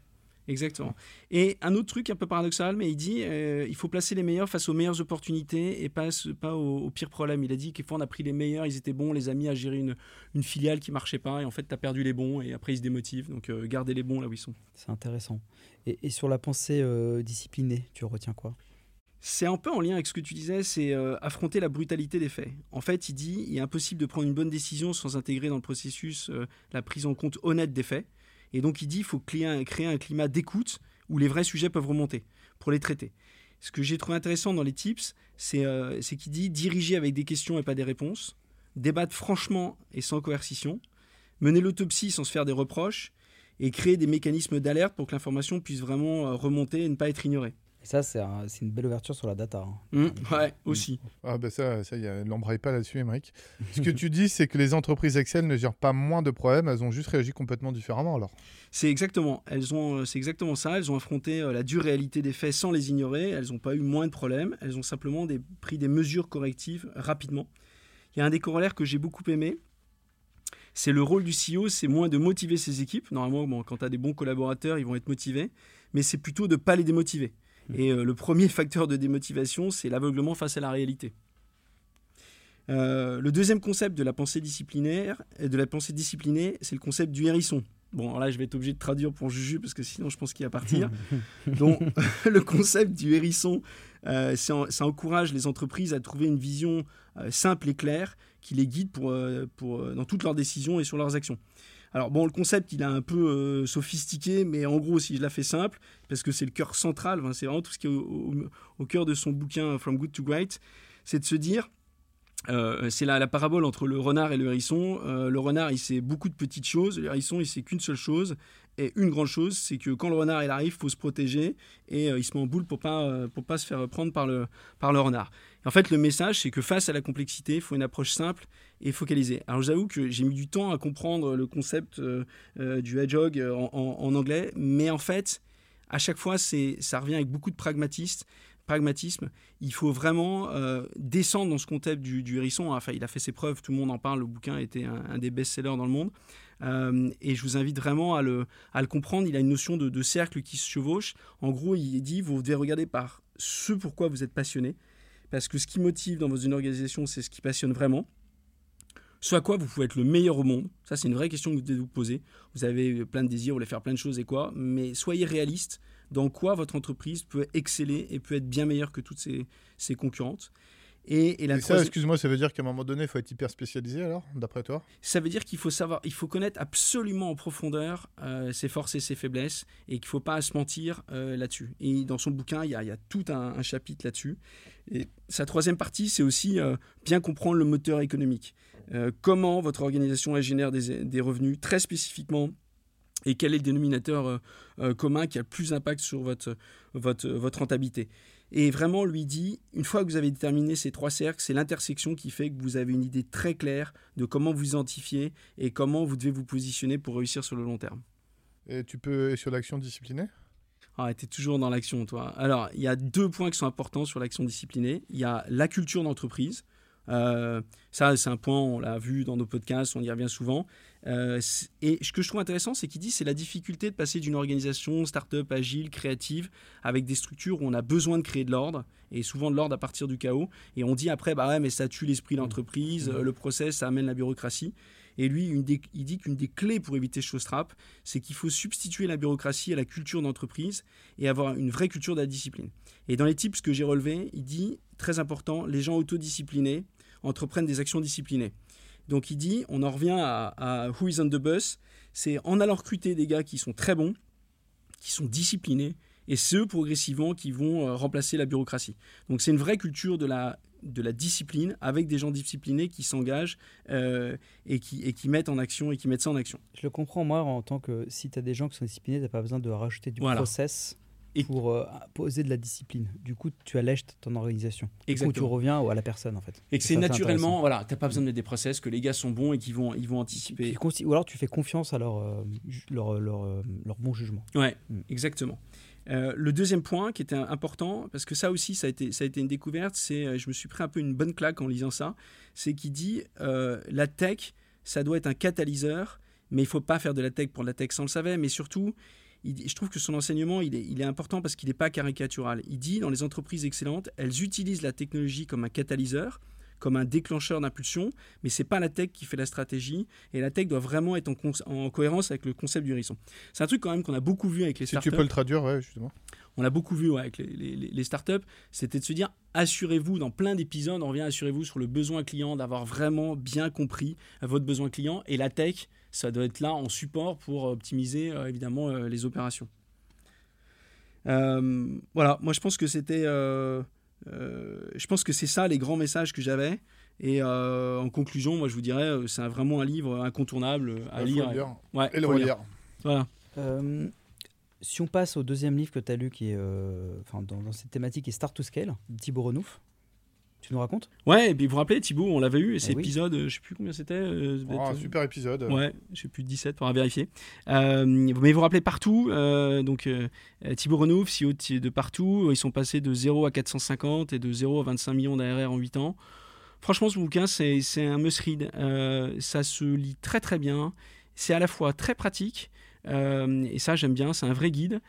exactement. Et un autre truc un peu paradoxal, mais il dit euh, il faut placer les meilleurs face aux meilleures opportunités et pas, pas aux, aux pires problèmes. Il a dit qu'il fois on a pris les meilleurs, ils étaient bons, on les a mis à gérer une, une filiale qui marchait pas et en fait tu as perdu les bons et après ils se démotivent. Donc euh, gardez les bons là où ils sont. C'est intéressant. Et, et sur la pensée euh, disciplinée, tu retiens quoi? C'est un peu en lien avec ce que tu disais, c'est euh, affronter la brutalité des faits. En fait, il dit il est impossible de prendre une bonne décision sans intégrer dans le processus euh, la prise en compte honnête des faits. Et donc, il dit il faut créer un, climat d'écoute où les vrais sujets peuvent remonter pour les traiter. Ce que j'ai trouvé intéressant dans les tips, c'est euh, c'est qu'il dit diriger avec des questions et pas des réponses, débattre franchement et sans coercition, mener l'autopsie sans se faire des reproches, et créer des mécanismes d'alerte pour que l'information puisse vraiment euh, remonter et ne pas être ignorée. Et ça, c'est un- c'est une belle ouverture sur la data. hein. Mmh, ouais, aussi. Ah ben ça, ça y a, l'embraye pas là-dessus, Émeric. Ce que tu dis, c'est que les entreprises Excel ne gèrent pas moins de problèmes, elles ont juste réagi complètement différemment alors. C'est exactement, elles ont, euh, c'est exactement ça. Elles ont affronté euh, la dure réalité des faits sans les ignorer. Elles n'ont pas eu moins de problèmes. Elles ont simplement des- pris des mesures correctives rapidement. Il y a un des corollaires que j'ai beaucoup aimé. C'est le rôle du CEO, c'est moins de motiver ses équipes. Normalement, bon, quand tu as des bons collaborateurs, ils vont être motivés, mais c'est plutôt de ne pas les démotiver. Et euh, le premier facteur de démotivation, c'est l'aveuglement face à la réalité. Euh, le deuxième concept de la pensée disciplinaire, euh, de la pensée disciplinée, c'est le concept du hérisson. Bon, alors là, je vais être obligé de traduire pour Juju parce que sinon, je pense qu'il va partir. Donc, le concept du hérisson, euh, en- ça encourage les entreprises à trouver une vision euh, simple et claire qui les guide pour, pour, dans toutes leurs décisions et sur leurs actions. Alors bon, le concept, il est un peu euh, sophistiqué, mais en gros, si je la fais simple, parce que c'est le cœur central, c'est vraiment tout ce qui est au, cœur de son bouquin From Good to Great, c'est de se dire, euh, c'est la, la, parabole entre le renard et le hérisson. Euh, le renard, il sait beaucoup de petites choses. Le hérisson, il sait qu'une seule chose. Et une grande chose, c'est que quand le renard il arrive, faut se protéger et euh, il se met en boule pour pas pour pas se faire prendre par le par le renard. En fait, le message, c'est que face à la complexité, il faut une approche simple et focalisée. Alors, j'avoue que j'ai mis du temps à comprendre le concept du hedgehog en, en, anglais, mais en fait, à chaque fois, ça revient avec beaucoup de pragmatisme. Il faut vraiment euh, descendre dans ce concept du, du, hérisson. Enfin, il a fait ses preuves, tout le monde en parle. Le bouquin était un, des best-sellers dans le monde. Euh, et je vous invite vraiment à le, à le, comprendre. Il a une notion de, de, cercle qui se chevauche. En gros, il dit vous devez regarder par ce pourquoi vous êtes passionné. Parce que ce qui motive dans une organisation, c'est ce qui passionne vraiment. Ce à quoi vous pouvez être le meilleur au monde. Ça, c'est une vraie question que vous devez vous poser. Vous avez plein de désirs, vous voulez faire plein de choses et quoi. Mais soyez réaliste dans quoi votre entreprise peut exceller et peut être bien meilleure que toutes ses, ses concurrentes. Et, et, la ça, excuse-moi, ça veut dire qu'à un moment donné, il faut être hyper spécialisé alors, d'après toi? Ça veut dire qu'il faut savoir, il faut connaître absolument en profondeur euh, ses forces et ses faiblesses et qu'il ne faut pas se mentir euh, là-dessus. Et dans son bouquin, il y a, il y a tout un, un chapitre là-dessus. Et sa troisième partie, c'est aussi euh, bien comprendre le moteur économique. Comment votre organisation génère des, des revenus très spécifiquement et quel est le dénominateur euh, euh, commun qui a le plus d'impact sur votre, votre, votre rentabilité? Et vraiment, lui dit, une fois que vous avez déterminé ces trois cercles, c'est l'intersection qui fait que vous avez une idée très claire de comment vous identifier et comment vous devez vous positionner pour réussir sur le long terme. Et tu peux sur l'action disciplinée? Ah, tu es toujours dans l'action, toi. Alors, il y a deux points qui sont importants sur l'action disciplinée. Il y a la culture d'entreprise. Euh, ça, c'est un point, on l'a vu dans nos podcasts, on y revient souvent. Euh, et ce que je trouve intéressant, c'est qu'il dit c'est la difficulté de passer d'une organisation start-up agile, créative, avec des structures où on a besoin de créer de l'ordre, et souvent de l'ordre à partir du chaos. Et on dit après, bah ouais, mais ça tue l'esprit de l'entreprise, mmh. le process, ça amène la bureaucratie. Et lui, une il dit qu'une des clés pour éviter ce trap, c'est qu'il faut substituer la bureaucratie à la culture d'entreprise et avoir une vraie culture de la discipline. Et dans les tips que j'ai relevés, il dit, très important, les gens autodisciplinés entreprennent des actions disciplinées. Donc il dit, on en revient à, Who is on the bus, c'est en allant recruter des gars qui sont très bons, qui sont disciplinés, et ceux progressivement qui vont euh, remplacer la bureaucratie. Donc c'est une vraie culture de la, de la discipline avec des gens disciplinés qui s'engagent euh, et, qui, et qui mettent en action et qui mettent ça en action. Je le comprends moi en tant que si tu as des gens qui sont disciplinés, tu n'as pas besoin de rajouter du process pour euh, poser de la discipline. Du coup, tu allèges ton organisation. Exactement. Du coup, tu reviens à la personne, en fait. Et que c'est naturellement, voilà, tu n'as pas besoin de mettre des process, que les gars sont bons et qu'ils vont, ils vont anticiper. Ou alors, tu fais confiance à leur, euh, leur, leur, euh, leur, bon jugement. Ouais, mm. exactement. le deuxième point qui était important, parce que ça aussi, ça a été, ça a été une découverte, c'est, je me suis pris un peu une bonne claque en lisant ça, c'est qu'il dit, la tech, ça doit être un catalyseur, mais il faut pas faire de la tech pour la tech, sans le savoir, mais surtout, je trouve que son enseignement, il est, il est important parce qu'il n'est pas caricatural. Il dit, dans les entreprises excellentes, elles utilisent la technologie comme un catalyseur, comme un déclencheur d'impulsion, mais c'est pas la tech qui fait la stratégie, et la tech doit vraiment être en, en cohérence avec le concept du hérisson. C'est un truc quand même qu'on a beaucoup vu avec les startups. Si tu peux le traduire, ouais, justement. On l'a beaucoup vu avec les, les, les startups, c'était de se dire, assurez-vous, dans plein d'épisodes, on revient, assurez-vous sur le besoin client, d'avoir vraiment bien compris votre besoin client, et la tech, ça doit être là en support pour optimiser euh, évidemment euh, les opérations. Euh, voilà, moi je pense que c'était, je pense que c'est ça les grands messages que j'avais. Et en conclusion, moi je vous dirais, c'est vraiment un livre incontournable à lire. Ouais, et le relire. Voilà. si on passe au deuxième livre que tu as lu, qui est enfin, dans, dans, cette thématique, qui est Start to Scale, Thibaut Renouf. Tu nous racontes? Ouais, et puis vous vous rappelez, Thibaut, on l'avait eu, et eh cet épisode, euh, je sais plus combien c'était. Euh, oh, un super épisode. Ouais, je sais plus, 17, pour vérifier. Euh, mais vous vous rappelez partout, donc Thibaut Renouf, CEO de partout, ils sont passés de 0 à 450 et de 0 à 25 millions d'ARR en 8 ans. Franchement, ce bouquin, c'est un must-read. ça se lit très très bien. C'est à la fois très pratique, et ça j'aime bien, c'est un vrai guide.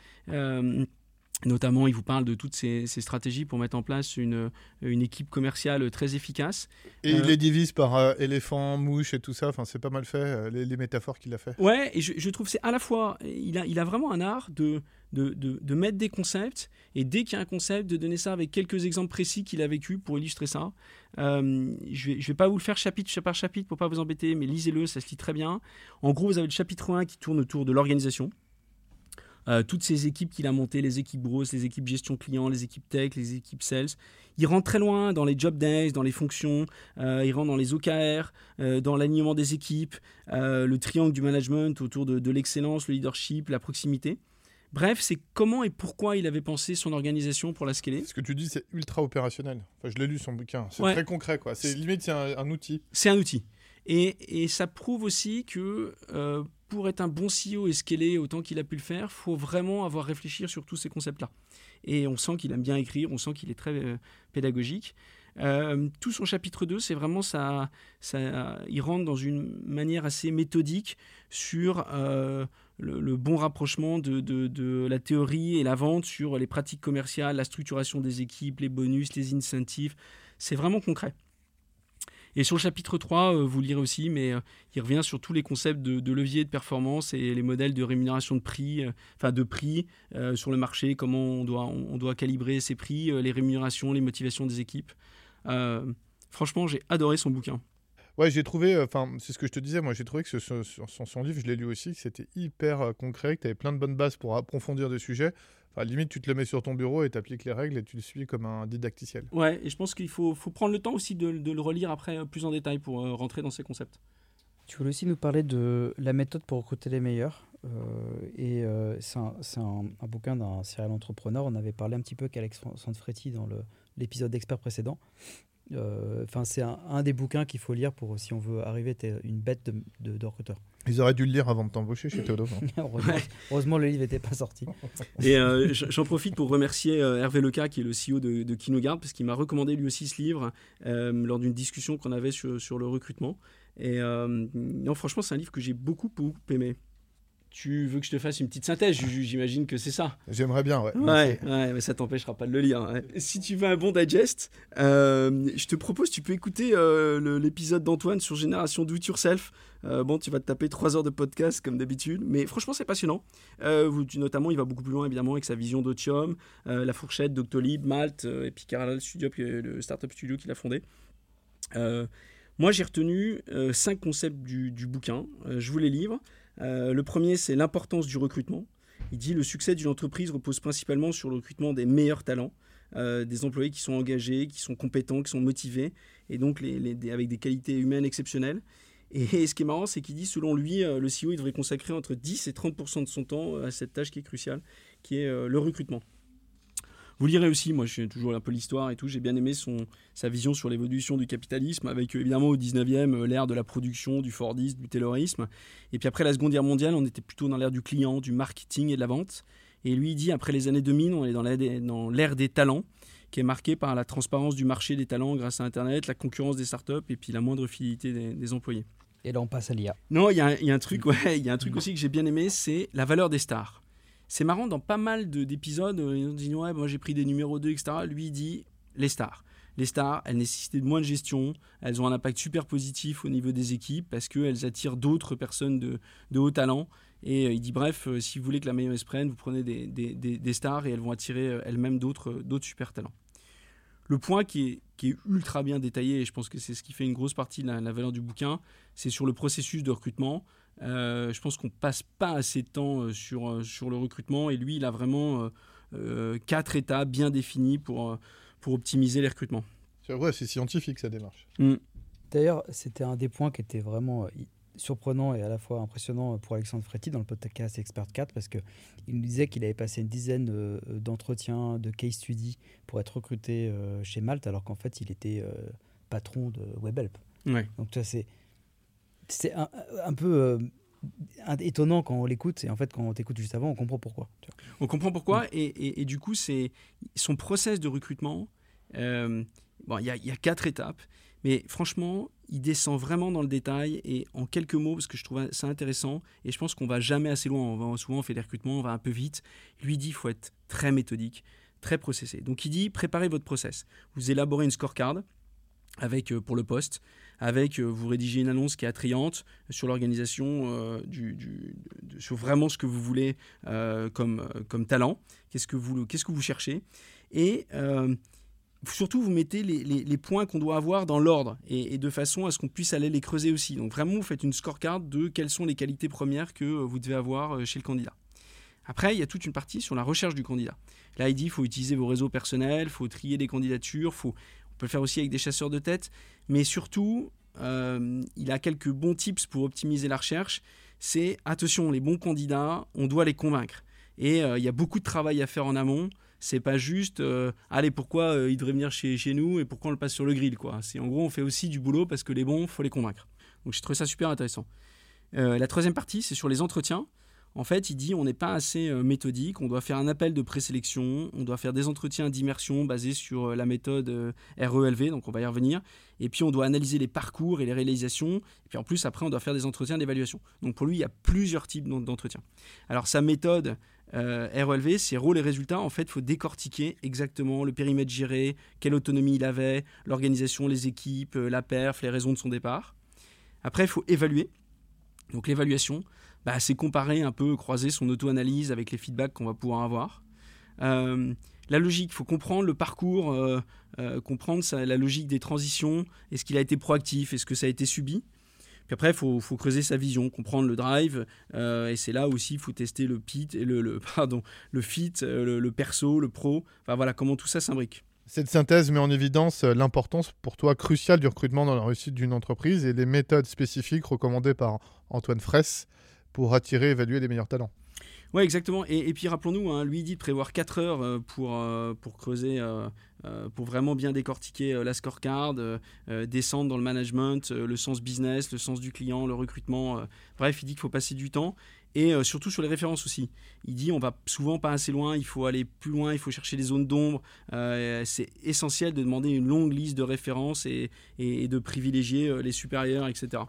Notamment, il vous parle de toutes ces, stratégies pour mettre en place une, une équipe commerciale très efficace. Et il euh, les divise par euh, éléphant, mouche et tout ça. Enfin, c'est pas mal fait, euh, les, métaphores qu'il a fait. Ouais, et je, je trouve c'est à la fois, il a, il a vraiment un art de, de, de, de mettre des concepts et dès qu'il y a un concept, de donner ça avec quelques exemples précis qu'il a vécu pour illustrer ça. je vais, je vais pas vous le faire chapitre par chapitre pour pas vous embêter, mais lisez-le, ça se lit très bien. En gros, vous avez le chapitre 1 qui tourne autour de l'organisation. Euh, toutes ces équipes qu'il a montées, les équipes grosses, les équipes gestion client, les équipes tech, les équipes sales. Il rentre très loin dans les job days, dans les fonctions, euh, il rentre dans les OKR, euh, dans l'alignement des équipes, le triangle du management autour de, l'excellence, le leadership, la proximité. Bref, c'est comment et pourquoi il avait pensé son organisation pour la scaler. Ce que tu dis, c'est ultra opérationnel. Enfin, je l'ai lu son bouquin. C'est très concret, quoi. C'est limite, c'est un, outil. C'est un outil. Et, et, ça prouve aussi que pour être un bon CEO et scaler autant qu'il a pu le faire, faut vraiment avoir réfléchi sur tous ces concepts-là. Et on sent qu'il aime bien écrire, on sent qu'il est très euh, pédagogique. Euh, tout son chapitre 2, c'est vraiment ça, ça, il rentre dans une manière assez méthodique sur euh, le, bon rapprochement de, de, la théorie et la vente sur les pratiques commerciales, la structuration des équipes, les bonus, les incentives. C'est vraiment concret. Et sur le chapitre 3, euh, vous lirez aussi, mais euh, il revient sur tous les concepts de, levier de performance et les modèles de rémunération de prix, euh, enfin de prix sur le marché, comment on, doit calibrer ces prix, les rémunérations, les motivations des équipes. franchement, j'ai adoré son bouquin. Ouais, j'ai trouvé, enfin, c'est ce que je te disais, moi j'ai trouvé que son, son, livre, je l'ai lu aussi, que c'était hyper concret, que tu avais plein de bonnes bases pour approfondir des sujets limite, tu te le mets sur ton bureau et tu appliques les règles et tu le suis comme un didacticiel. Ouais, et je pense qu'il faut, faut, prendre le temps aussi de, de, le relire après euh, plus en détail pour euh, rentrer dans ces concepts. Tu voulais aussi nous parler de la méthode pour recruter les meilleurs. Euh, et c'est un, un, bouquin d'un serial entrepreneur. On avait parlé un petit peu avec Alex Sanfretti dans l'épisode d'expert précédent. Euh, enfin, c'est un, des bouquins qu'il faut lire pour si on veut arriver à être une bête de, de, recruteur. Ils auraient dû le lire avant de t'embaucher chez Théodore. Hein. heureusement, le livre n'était pas sorti. Et euh, j'en profite pour remercier euh, Hervé Leca, qui est le CEO de, de Kinogard, parce qu'il m'a recommandé lui aussi ce livre lors d'une discussion qu'on avait sur, sur, le recrutement. Et non, franchement, c'est un livre que j'ai beaucoup, beaucoup aimé tu veux que je te fasse une petite synthèse J'imagine que c'est ça. J'aimerais bien, ouais. Ouais, ouais, mais ça t'empêchera pas de le lire. Hein. Si tu veux un bon digest, euh, je te propose, tu peux écouter euh, l'épisode d'Antoine sur Génération Do It Yourself. Euh, bon, tu vas te taper trois heures de podcast comme d'habitude, mais franchement, c'est passionnant. notamment, il va beaucoup plus loin, évidemment, avec sa vision d'Otium, La Fourchette, Doctolib, Malte, et puis Caralal Studio, le startup studio qu'il a fondé. moi, j'ai retenu cinq concepts du, du bouquin. je vous les livre. Euh, le premier, c'est l'importance du recrutement. Il dit le succès d'une entreprise repose principalement sur le recrutement des meilleurs talents, euh, des employés qui sont engagés, qui sont compétents, qui sont motivés, et donc avec des qualités humaines exceptionnelles. Et, ce qui est marrant, c'est qu'il dit, selon lui, euh, le CEO devrait consacrer entre 10 et 30% de son temps à cette tâche qui est cruciale, qui est le recrutement. Vous lirez aussi, moi je suis toujours un peu l'histoire et tout, j'ai bien aimé son, sa vision sur l'évolution du capitalisme, avec euh, évidemment au 19e euh, l'ère de la production, du Fordisme, du Taylorisme. Et puis après la Seconde Guerre mondiale, on était plutôt dans l'ère du client, du marketing et de la vente. Et lui, il dit, après les années 2000, on est dans l'ère des talents, qui est marquée par la transparence du marché des talents grâce à Internet, la concurrence des startups et puis la moindre fidélité des, employés. Et là, on passe à l'IA. Non, il y, y, a un truc, ouais, il y a un truc aussi que j'ai bien aimé, c'est la valeur des stars. C'est marrant, dans pas mal d'épisodes, euh, ils dit Ouais, moi j'ai pris des numéros 2, etc. Lui, il dit Les stars. Les stars, elles nécessitent de moins de gestion, elles ont un impact super positif au niveau des équipes parce qu'elles attirent d'autres personnes de, haut talent. Et euh, il dit Bref, euh, si vous voulez que la meilleure se prenne, vous prenez des, stars et elles vont attirer elles-mêmes d'autres super talents. Le point qui est, ultra bien détaillé, et je pense que c'est ce qui fait une grosse partie de la valeur du bouquin, c'est sur le processus de recrutement. Euh, je pense qu'on passe pas assez de temps euh, sur, euh, sur le recrutement et lui, il a vraiment quatre étapes bien définies pour, pour optimiser les recrutements. C'est vrai, c'est scientifique sa démarche. Mm. D'ailleurs, c'était un des points qui était vraiment surprenant et à la fois impressionnant pour Alexandre Fretti dans le podcast Expert 4 parce qu'il nous disait qu'il avait passé une dizaine d'entretiens, de case study pour être recruté chez Malte alors qu'en fait il était patron de WebHelp. Ouais. Donc ça c'est c'est un, peu euh, étonnant quand on l'écoute et en fait quand on t'écoute juste avant on comprend pourquoi on comprend pourquoi mm. et, et, du coup c'est son process de recrutement euh, bon il y, y, a quatre étapes mais franchement il descend vraiment dans le détail et en quelques mots parce que je trouve ça intéressant et je pense qu'on va jamais assez loin. On va, souvent on fait des recrutements on va un peu vite. Lui dit faut être très méthodique très processé. Donc il dit préparez votre process. Vous élaborez une scorecard avec euh, pour le poste avec euh, vous rédigez une annonce qui est attrayante sur l'organisation euh, sur vraiment ce que vous voulez comme, comme talent, qu'est-ce que vous, que vous cherchez, et surtout vous mettez les, les, points qu'on doit avoir dans l'ordre et, de façon à ce qu'on puisse aller les creuser aussi. Donc vraiment vous faites une scorecard de quelles sont les qualités premières que vous devez avoir chez le candidat. Après, il y a toute une partie sur la recherche du candidat. Là, il dit qu'il faut utiliser vos réseaux personnels, il faut trier des candidatures, faut, on peut le faire aussi avec des chasseurs de tête, mais surtout, euh, il a quelques bons tips pour optimiser la recherche. C'est attention, les bons candidats, on doit les convaincre. Et euh, il y a beaucoup de travail à faire en amont. C'est pas juste, euh, allez, pourquoi il devrait venir chez, chez nous et pourquoi on le passe sur le grill, quoi. En gros, on fait aussi du boulot parce que les bons, faut les convaincre. Donc j'ai trouvé ça super intéressant. la troisième partie, c'est sur les entretiens. En fait, il dit on n'est pas assez euh, méthodique, on doit faire un appel de présélection, on doit faire des entretiens d'immersion basés sur euh, la méthode euh, RELV, donc on va y revenir, et puis on doit analyser les parcours et les réalisations, et puis en plus après on doit faire des entretiens d'évaluation. Donc pour lui, il y a plusieurs types d'entretiens. Alors sa méthode RELV, ses rôles et résultats, en fait, il faut décortiquer exactement le périmètre géré, quelle autonomie il avait, l'organisation, les équipes, la perf, les raisons de son départ. Après, il faut évaluer. Donc l'évaluation, bah, c'est comparer un peu, croiser son auto-analyse avec les feedbacks qu'on va pouvoir avoir. Euh, la logique, il faut comprendre le parcours, euh, euh, comprendre la logique des transitions, est-ce qu'il a été proactif, est-ce que ça a été subi? Puis après, il faut, creuser sa vision, comprendre le drive, et c'est là aussi il faut tester le pit, et le, pardon, le fit, le, perso, le pro, enfin voilà comment tout ça s'imbrique. Cette synthèse met en évidence l'importance pour toi cruciale du recrutement dans la réussite d'une entreprise et les méthodes spécifiques recommandées par Antoine Fraisse pour attirer, évaluer les meilleurs talents. Oui, exactement. Et, puis rappelons-nous, hein, lui dit de prévoir 4 heures euh, pour, euh, pour creuser, euh, pour vraiment bien décortiquer la scorecard, descendre dans le management, le sens business, le sens du client, le recrutement. bref, il dit qu'il faut passer du temps et surtout sur les références aussi. Il dit on va souvent pas assez loin, il faut aller plus loin, il faut chercher des zones d'ombre. c'est essentiel de demander une longue liste de références et, et de privilégier les supérieurs, etc.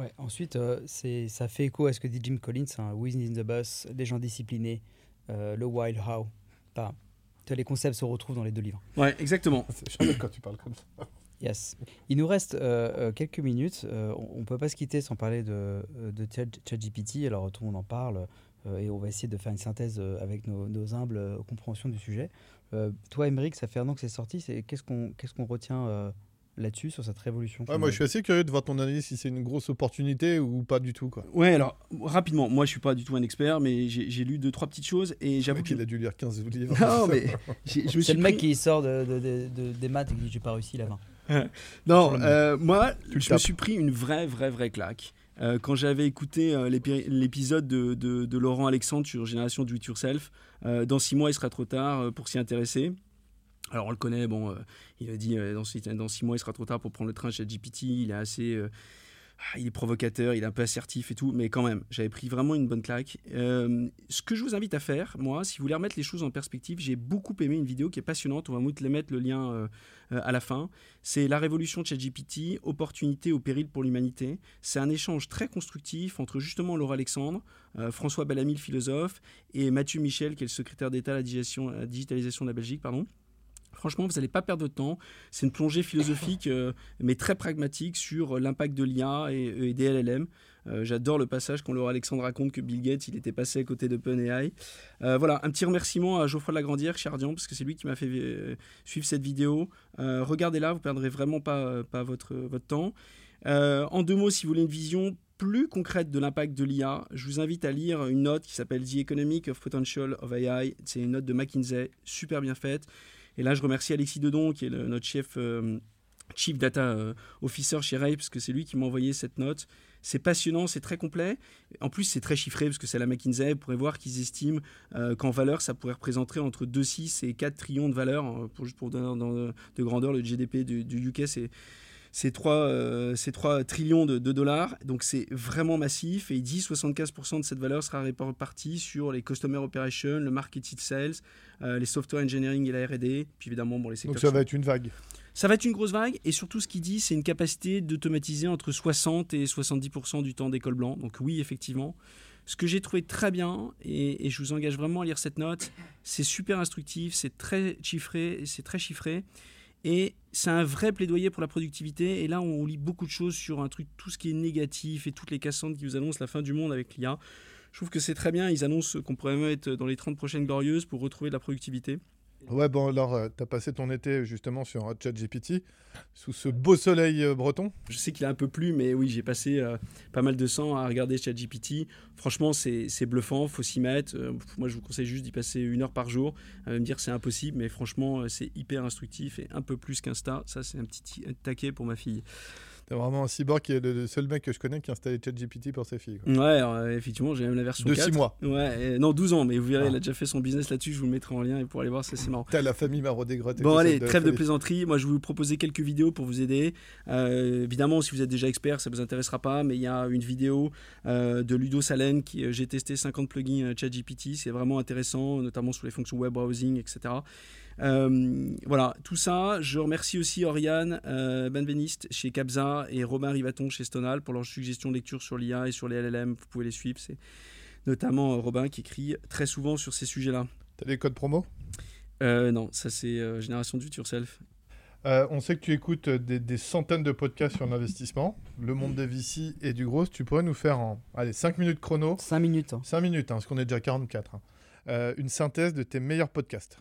Ouais, ensuite, euh, c'est, ça fait écho à ce que dit Jim Collins, hein, in the Bus, des gens disciplinés, euh, le Wild How. Enfin, les concepts se retrouvent dans les deux livres. Ouais, exactement. Je quand tu parles comme ça. Yes. Il nous reste euh, quelques minutes. on ne peut pas se quitter sans parler de, de ChatGPT. Alors, tout le monde en parle et on va essayer de faire une synthèse avec nos, nos humbles compréhensions du sujet. toi, Émeric, ça fait un an que c'est sorti. C'est, qu'est-ce, qu'on, qu'est-ce qu'on retient là-dessus, sur cette révolution Moi, je suis assez curieux de voir ton analyse si c'est une grosse opportunité ou pas du tout. Quoi. Ouais, alors, rapidement, moi, je suis pas du tout un expert, mais j'ai lu deux, trois petites choses et j'avoue qu'il a dû lire 15 livres. Non, mais. C'est le mec qui sort de, des maths et qui dit J'ai pas réussi là non, euh, moi, je me suis pris une vraie, vraie, vraie claque. Euh, quand j'avais écouté euh, l'épisode de, de, Laurent Alexandre sur Génération Do It Yourself, dans six mois, il sera trop tard pour s'y intéresser. Alors on le connaît, bon, euh, il a dit euh, dans, six, mois il sera trop tard pour prendre le train chez GPT, il est assez... Euh, il est provocateur, il est un peu assertif et tout, mais quand même, j'avais pris vraiment une bonne claque. ce que je vous invite à faire, moi, si vous voulez remettre les choses en perspective, j'ai beaucoup aimé une vidéo qui est passionnante, on va vous mettre le lien à la fin. C'est La révolution de ChatGPT, opportunité au péril pour l'humanité. C'est un échange très constructif entre justement Laura Alexandre, François Bellamy, le philosophe, et Mathieu Michel, qui est le secrétaire d'État à la digitalisation de la Belgique. Pardon. Franchement, vous n'allez pas perdre de temps. C'est une plongée philosophique, euh, mais très pragmatique sur euh, l'impact de l'IA et, des LLM. Euh, j'adore le passage quand Laura Alexandre raconte que Bill Gates il était passé à côté d'OpenAI. voilà, un petit remerciement à Geoffroy Lagrandière, Chardian, parce que c'est lui qui m'a fait suivre cette vidéo. Regardez-la, vous perdrez vraiment pas, pas votre, votre temps. en deux mots, si vous voulez une vision plus concrète de l'impact de l'IA, je vous invite à lire une note qui s'appelle The Economic of Potential of AI. C'est une note de McKinsey, super bien faite. Et là, je remercie Alexis Dedon, qui est notre chef, euh, Chief Data euh, Officer chez Ray, parce que c'est lui qui m'a envoyé cette note. C'est passionnant, c'est très complet. En plus, c'est très chiffré, parce que c'est la McKinsey. Vous pourrez voir qu'ils estiment euh, qu'en valeur, ça pourrait représenter entre 2,6 et 4 trillions de valeur. Pour, donner de grandeur, le GDP du, UK, c'est 3, euh, 3 trillions de, dollars. Donc c'est vraiment massif. Et il dit 75% de cette valeur sera répartie sur les customer operations, le marketing sales, euh, les software engineering et la R&D. Puis évidemment, bon, les secteurs. Donc ça va être une vague. Ça va être une grosse vague. Et surtout, ce qu'il dit, c'est une capacité d'automatiser entre 60 et 70% du temps d'école blanc. Donc oui, effectivement. Ce que j'ai trouvé très bien, et, et, je vous engage vraiment à lire cette note, c'est super instructif, c'est très chiffré, c'est très chiffré. Et c'est un vrai plaidoyer pour la productivité. Et là, on lit beaucoup de choses sur un truc, tout ce qui est négatif et toutes les cassantes qui vous annoncent la fin du monde avec l'IA. Je trouve que c'est très bien. Ils annoncent qu'on pourrait même être dans les 30 prochaines glorieuses pour retrouver de la productivité. Ouais, bon, alors, euh, passé ton été justement sur euh, ChatGPT, sous ce beau soleil euh, breton. Je sais qu'il a un peu plu, mais oui, j'ai passé euh, pas mal de temps à regarder ChatGPT. Franchement, c'est bluffant, faut s'y mettre. Moi, je vous conseille juste d'y passer une heure par jour. Euh, me dire c'est impossible, mais franchement, c'est hyper instructif et un peu plus qu'Insta. Ça, c'est un petit ti- un taquet pour ma fille. T'es vraiment un cyborg qui est le seul mec que je connais qui a installé ChatGPT pour ses filles. quoi. Ouais, alors, euh, effectivement, j'ai même la version De 4. 6 mois. Ouais, non, 12 ans, mais vous verrez, Ah. il a déjà fait son business là-dessus. Je vous le mettrai en lien et pour aller voir, ça, c'est marrant. T'as la famille Maraudet Grotte. Bon allez, trêve de plaisanterie. Moi, je vais vous proposer quelques vidéos pour vous aider. Euh, évidemment, si vous êtes déjà expert, ça vous intéressera pas, mais il y a une vidéo euh, de Ludo Salen qui euh, j'ai testé 50 plugins ChatGPT. C'est vraiment intéressant, notamment sur les fonctions web browsing, etc. Euh, voilà, tout ça. Je remercie aussi Oriane euh, Benveniste chez Capza et Robin Rivaton chez Stonal pour leurs suggestions de lecture sur l'IA et sur les LLM. Vous pouvez les suivre. C'est notamment euh, Robin qui écrit très souvent sur ces sujets-là. T'as les codes promo? Euh, non, ça c'est euh, Génération du Future Self. Euh, on sait que tu écoutes des, des centaines de podcasts sur l'investissement, le monde des VC et du gros. Tu pourrais nous faire en allez, 5 minutes chrono, 5 minutes. hein. 5 minutes, hein, parce qu'on est déjà à 44, hein. Euh, une synthèse de tes meilleurs podcasts.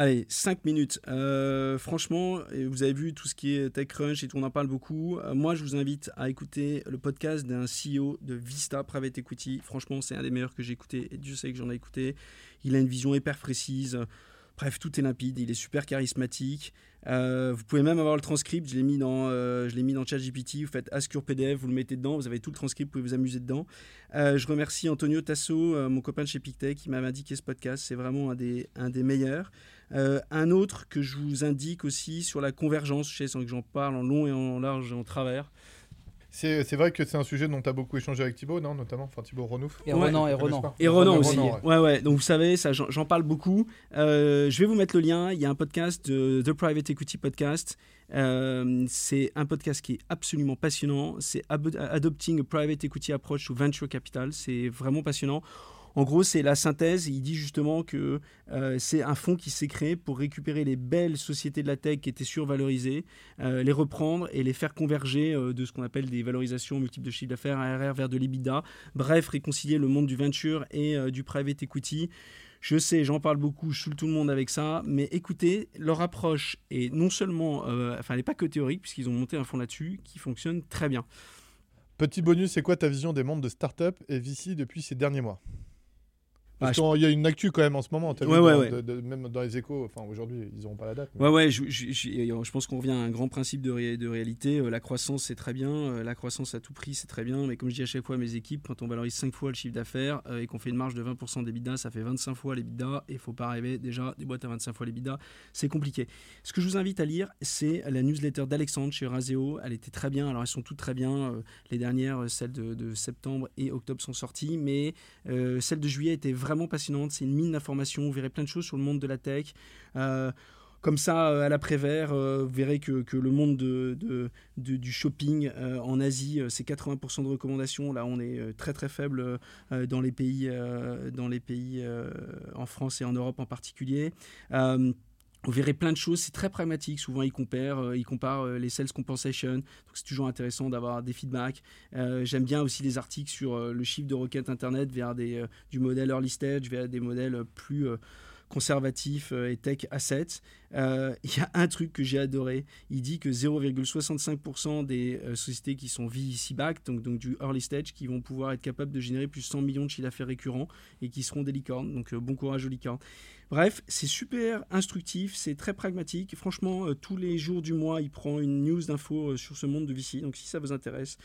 Allez, 5 minutes. Euh, franchement, vous avez vu tout ce qui est TechCrunch et tout, on en parle beaucoup. Euh, moi, je vous invite à écouter le podcast d'un CEO de Vista Private Equity. Franchement, c'est un des meilleurs que j'ai écouté et Dieu sait que j'en ai écouté. Il a une vision hyper précise. Bref, tout est limpide. Il est super charismatique. Euh, vous pouvez même avoir le transcript. Je l'ai mis dans, dans ChatGPT. Vous faites your PDF, vous le mettez dedans. Vous avez tout le transcript. Vous pouvez vous amuser dedans. Je remercie Antonio Tasso, mon copain de chez Pictet, qui m'a indiqué ce podcast. C'est vraiment un des, un des meilleurs. Euh, un autre que je vous indique aussi sur la convergence, je sais sans que j'en parle en long et en large et en travers. C'est vrai que c'est un sujet dont tu as beaucoup échangé avec Thibaut, non Notamment, enfin Thibaut Renouf. Et Ouais. Renan, et Renan. Et Ronan Renan, aussi. ouais. ouais. ouais, Donc vous savez, ça, j'en parle beaucoup. Euh, je vais vous mettre le lien. Il y a un podcast de The Private Equity Podcast. Euh, c'est un podcast qui est absolument passionnant. C'est Adopting a Private Equity Approach to Venture Capital. C'est vraiment passionnant. En gros, c'est la synthèse. Il dit justement que euh, c'est un fonds qui s'est créé pour récupérer les belles sociétés de la tech qui étaient survalorisées, euh, les reprendre et les faire converger euh, de ce qu'on appelle des valorisations multiples de chiffre d'affaires, ARR, vers de l'EBITDA. Bref, réconcilier le monde du venture et du private equity. Je sais, j'en parle beaucoup, je saoule tout le monde avec ça, mais écoutez, leur approche est non seulement, enfin, elle n'est pas que théorique, puisqu'ils ont monté un fonds là-dessus qui fonctionne très bien. Petit bonus, c'est quoi ta vision des mondes de start-up et VC depuis ces derniers mois? Parce qu'il y a une actu quand même en ce moment, t'as Ouais, vu, ouais, dans- ouais. de- de- même dans les échos, enfin aujourd'hui ils n'auront pas la date. mais- Ouais, ouais, je, je- je- je pense qu'on revient à un grand principe de, ré- de réalité. Euh, la croissance, c'est très bien. Euh, la croissance à tout prix, c'est très bien. Mais comme je dis à chaque fois à mes équipes, quand on valorise 5 fois le chiffre d'affaires euh, et qu'on fait une marge de 20% d'EBITDA, ça fait 25 fois l'EBITDA. Et il faut pas rêver déjà des boîtes à 25 fois l'EBITDA. C'est compliqué. Ce que je vous invite à lire, c'est la newsletter d'Alexandre chez Raseo. Elle était très bien. Alors, elles sont toutes très bien. Les dernières, celles de, de septembre et octobre, sont sorties. Mais euh, celle de juillet était vraiment passionnante. C'est une mine d'informations. Vous verrez plein de choses sur le monde de la tech. Euh, comme ça, euh, à l'après-vert, euh, vous verrez que, le monde de, du shopping en Asie, c'est 80% de recommandations. Là, on est très très faible dans les pays, dans les pays en France et en Europe en particulier. Vous verrez plein de choses, c'est très pragmatique. Souvent, ils comparent, euh, ils comparent euh, les sales compensation. Donc, c'est toujours intéressant d'avoir des feedbacks. Euh, J'aime bien aussi les articles sur le chiffre de requête internet vers des, du modèle early stage vers des modèles plus conservatifs euh, et tech assets. Euh, Il y a un truc que j'ai adoré. Il dit que 0,65% des euh, sociétés qui sont VC backed, donc, donc du early stage, qui vont pouvoir être capables de générer plus de 100 millions de chiffre d'affaires récurrents et qui seront des licornes. Donc bon courage aux licornes. Bref, c'est super instructif, c'est très pragmatique. Franchement, tous les jours du mois, il prend une news d'info sur ce monde de VC. Donc si ça vous intéresse,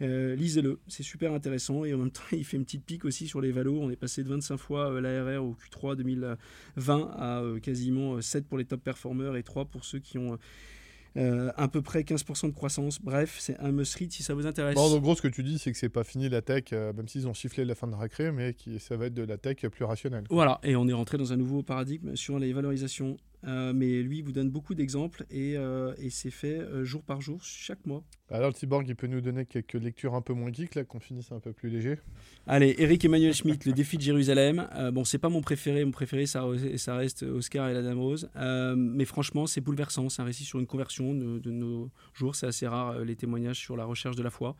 lisez-le, c'est super intéressant. Et en même temps, il fait une petite pique aussi sur les valos. On est passé de 25 fois euh, l'ARR au Q3 2020 à euh, quasiment euh, 7 pour les top performers et 3 pour ceux qui ont euh, euh, à peu près 15% de croissance. Bref, c'est un must-read si ça vous intéresse. Bon, en gros, ce que tu dis, c'est que c'est pas fini la tech, euh, même s'ils ont chifflé la fin de récré, mais qui, ça va être de la tech plus rationnelle. Voilà, et on est rentré dans un nouveau paradigme sur les valorisations. Mais lui, il vous donne beaucoup d'exemples et, et c'est fait jour par jour, chaque mois. Alors, le cyborg, il peut nous donner quelques lectures un peu moins geek, là, qu'on finisse un peu plus léger. Allez, Eric Emmanuel Schmitt, Le défi de Jérusalem. Euh, bon, c'est pas mon préféré. Mon préféré, ça, ça reste Oscar et la Dame Rose. Euh, mais franchement, c'est bouleversant. C'est un récit sur une conversion de, nos jours. C'est assez rare, euh, les témoignages sur la recherche de la foi.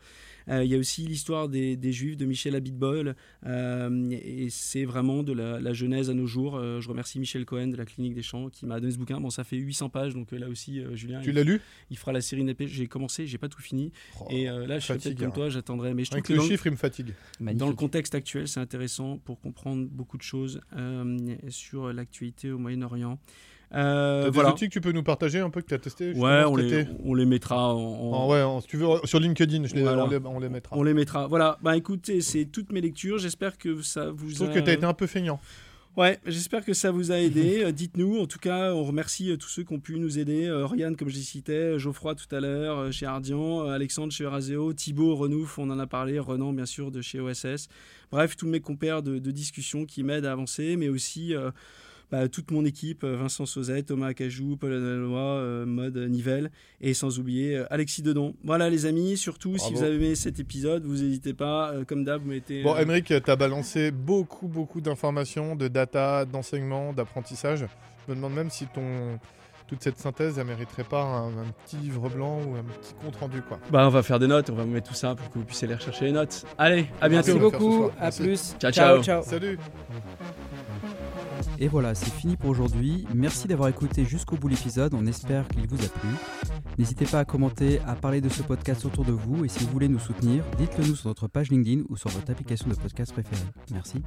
Il y a aussi l'histoire des, Juifs de Michel Abitbol. et c'est vraiment de la, genèse à nos jours. je remercie Michel Cohen de la Clinique des Champs qui m'a donné ce bouquin. Bon, ça fait 800 pages. Donc là aussi, Julien. Tu l'as lu? Il fera la série Népé. J'ai commencé, j'ai pas tout fini. Oh, et euh, là, je suis peut-être comme toi, j'attendrai. Mais je trouve que le chiffre, il me fatigue. Dans le contexte actuel, c'est intéressant pour comprendre beaucoup de choses euh, sur l'actualité au Moyen-Orient. Euh, des outils que tu peux nous partager un peu que tu as testé Ouais, on les, on les, mettra en, ouais, si tu veux, sur LinkedIn, je les, on, les, on, les, mettra. On les mettra. Voilà, bah écoutez, c'est toutes mes lectures. J'espère que ça vous. Je trouve que tu as été un peu feignant. Ouais, j'espère que ça vous a aidé. Euh, dites-nous, en tout cas, on remercie euh, tous ceux qui ont pu nous aider. Euh, Ryan, comme je citais, Geoffroy tout à l'heure, chez Ardian, Alexandre chez Euraseo, Thibaut Renouf, on en a parlé, Renan, bien sûr, de chez OSS. Bref, tous mes compères de, de discussion qui m'aident à avancer, mais aussi bah, toute mon équipe, euh, Vincent Sauzet, Thomas Acajou, Paul Analois, euh, Mode Nivelle, et sans oublier euh, Alexis Dedon. Voilà les amis, surtout si vous avez aimé cet épisode, vous n'hésitez pas, comme d'hab, vous mettez... Bon, Emeric, tu as balancé beaucoup, beaucoup d'informations, de data, d'enseignement, d'apprentissage. Je me demande même si ton toute cette synthèse, elle mériterait pas un, petit livre blanc ou un petit compte rendu quoi. Bah on va faire des notes, on va vous mettre tout ça pour que vous puissiez aller rechercher les notes. Allez, à bientôt. Merci beaucoup, à plus. ciao. ciao. ciao. Salut. Et voilà, c'est fini pour aujourd'hui. Merci d'avoir écouté jusqu'au bout l'épisode. On espère qu'il vous a plu. N'hésitez pas à commenter, à parler de ce podcast autour de vous. Et si vous voulez nous soutenir, dites-le nous sur notre page LinkedIn ou sur votre application de podcast préférée. Merci.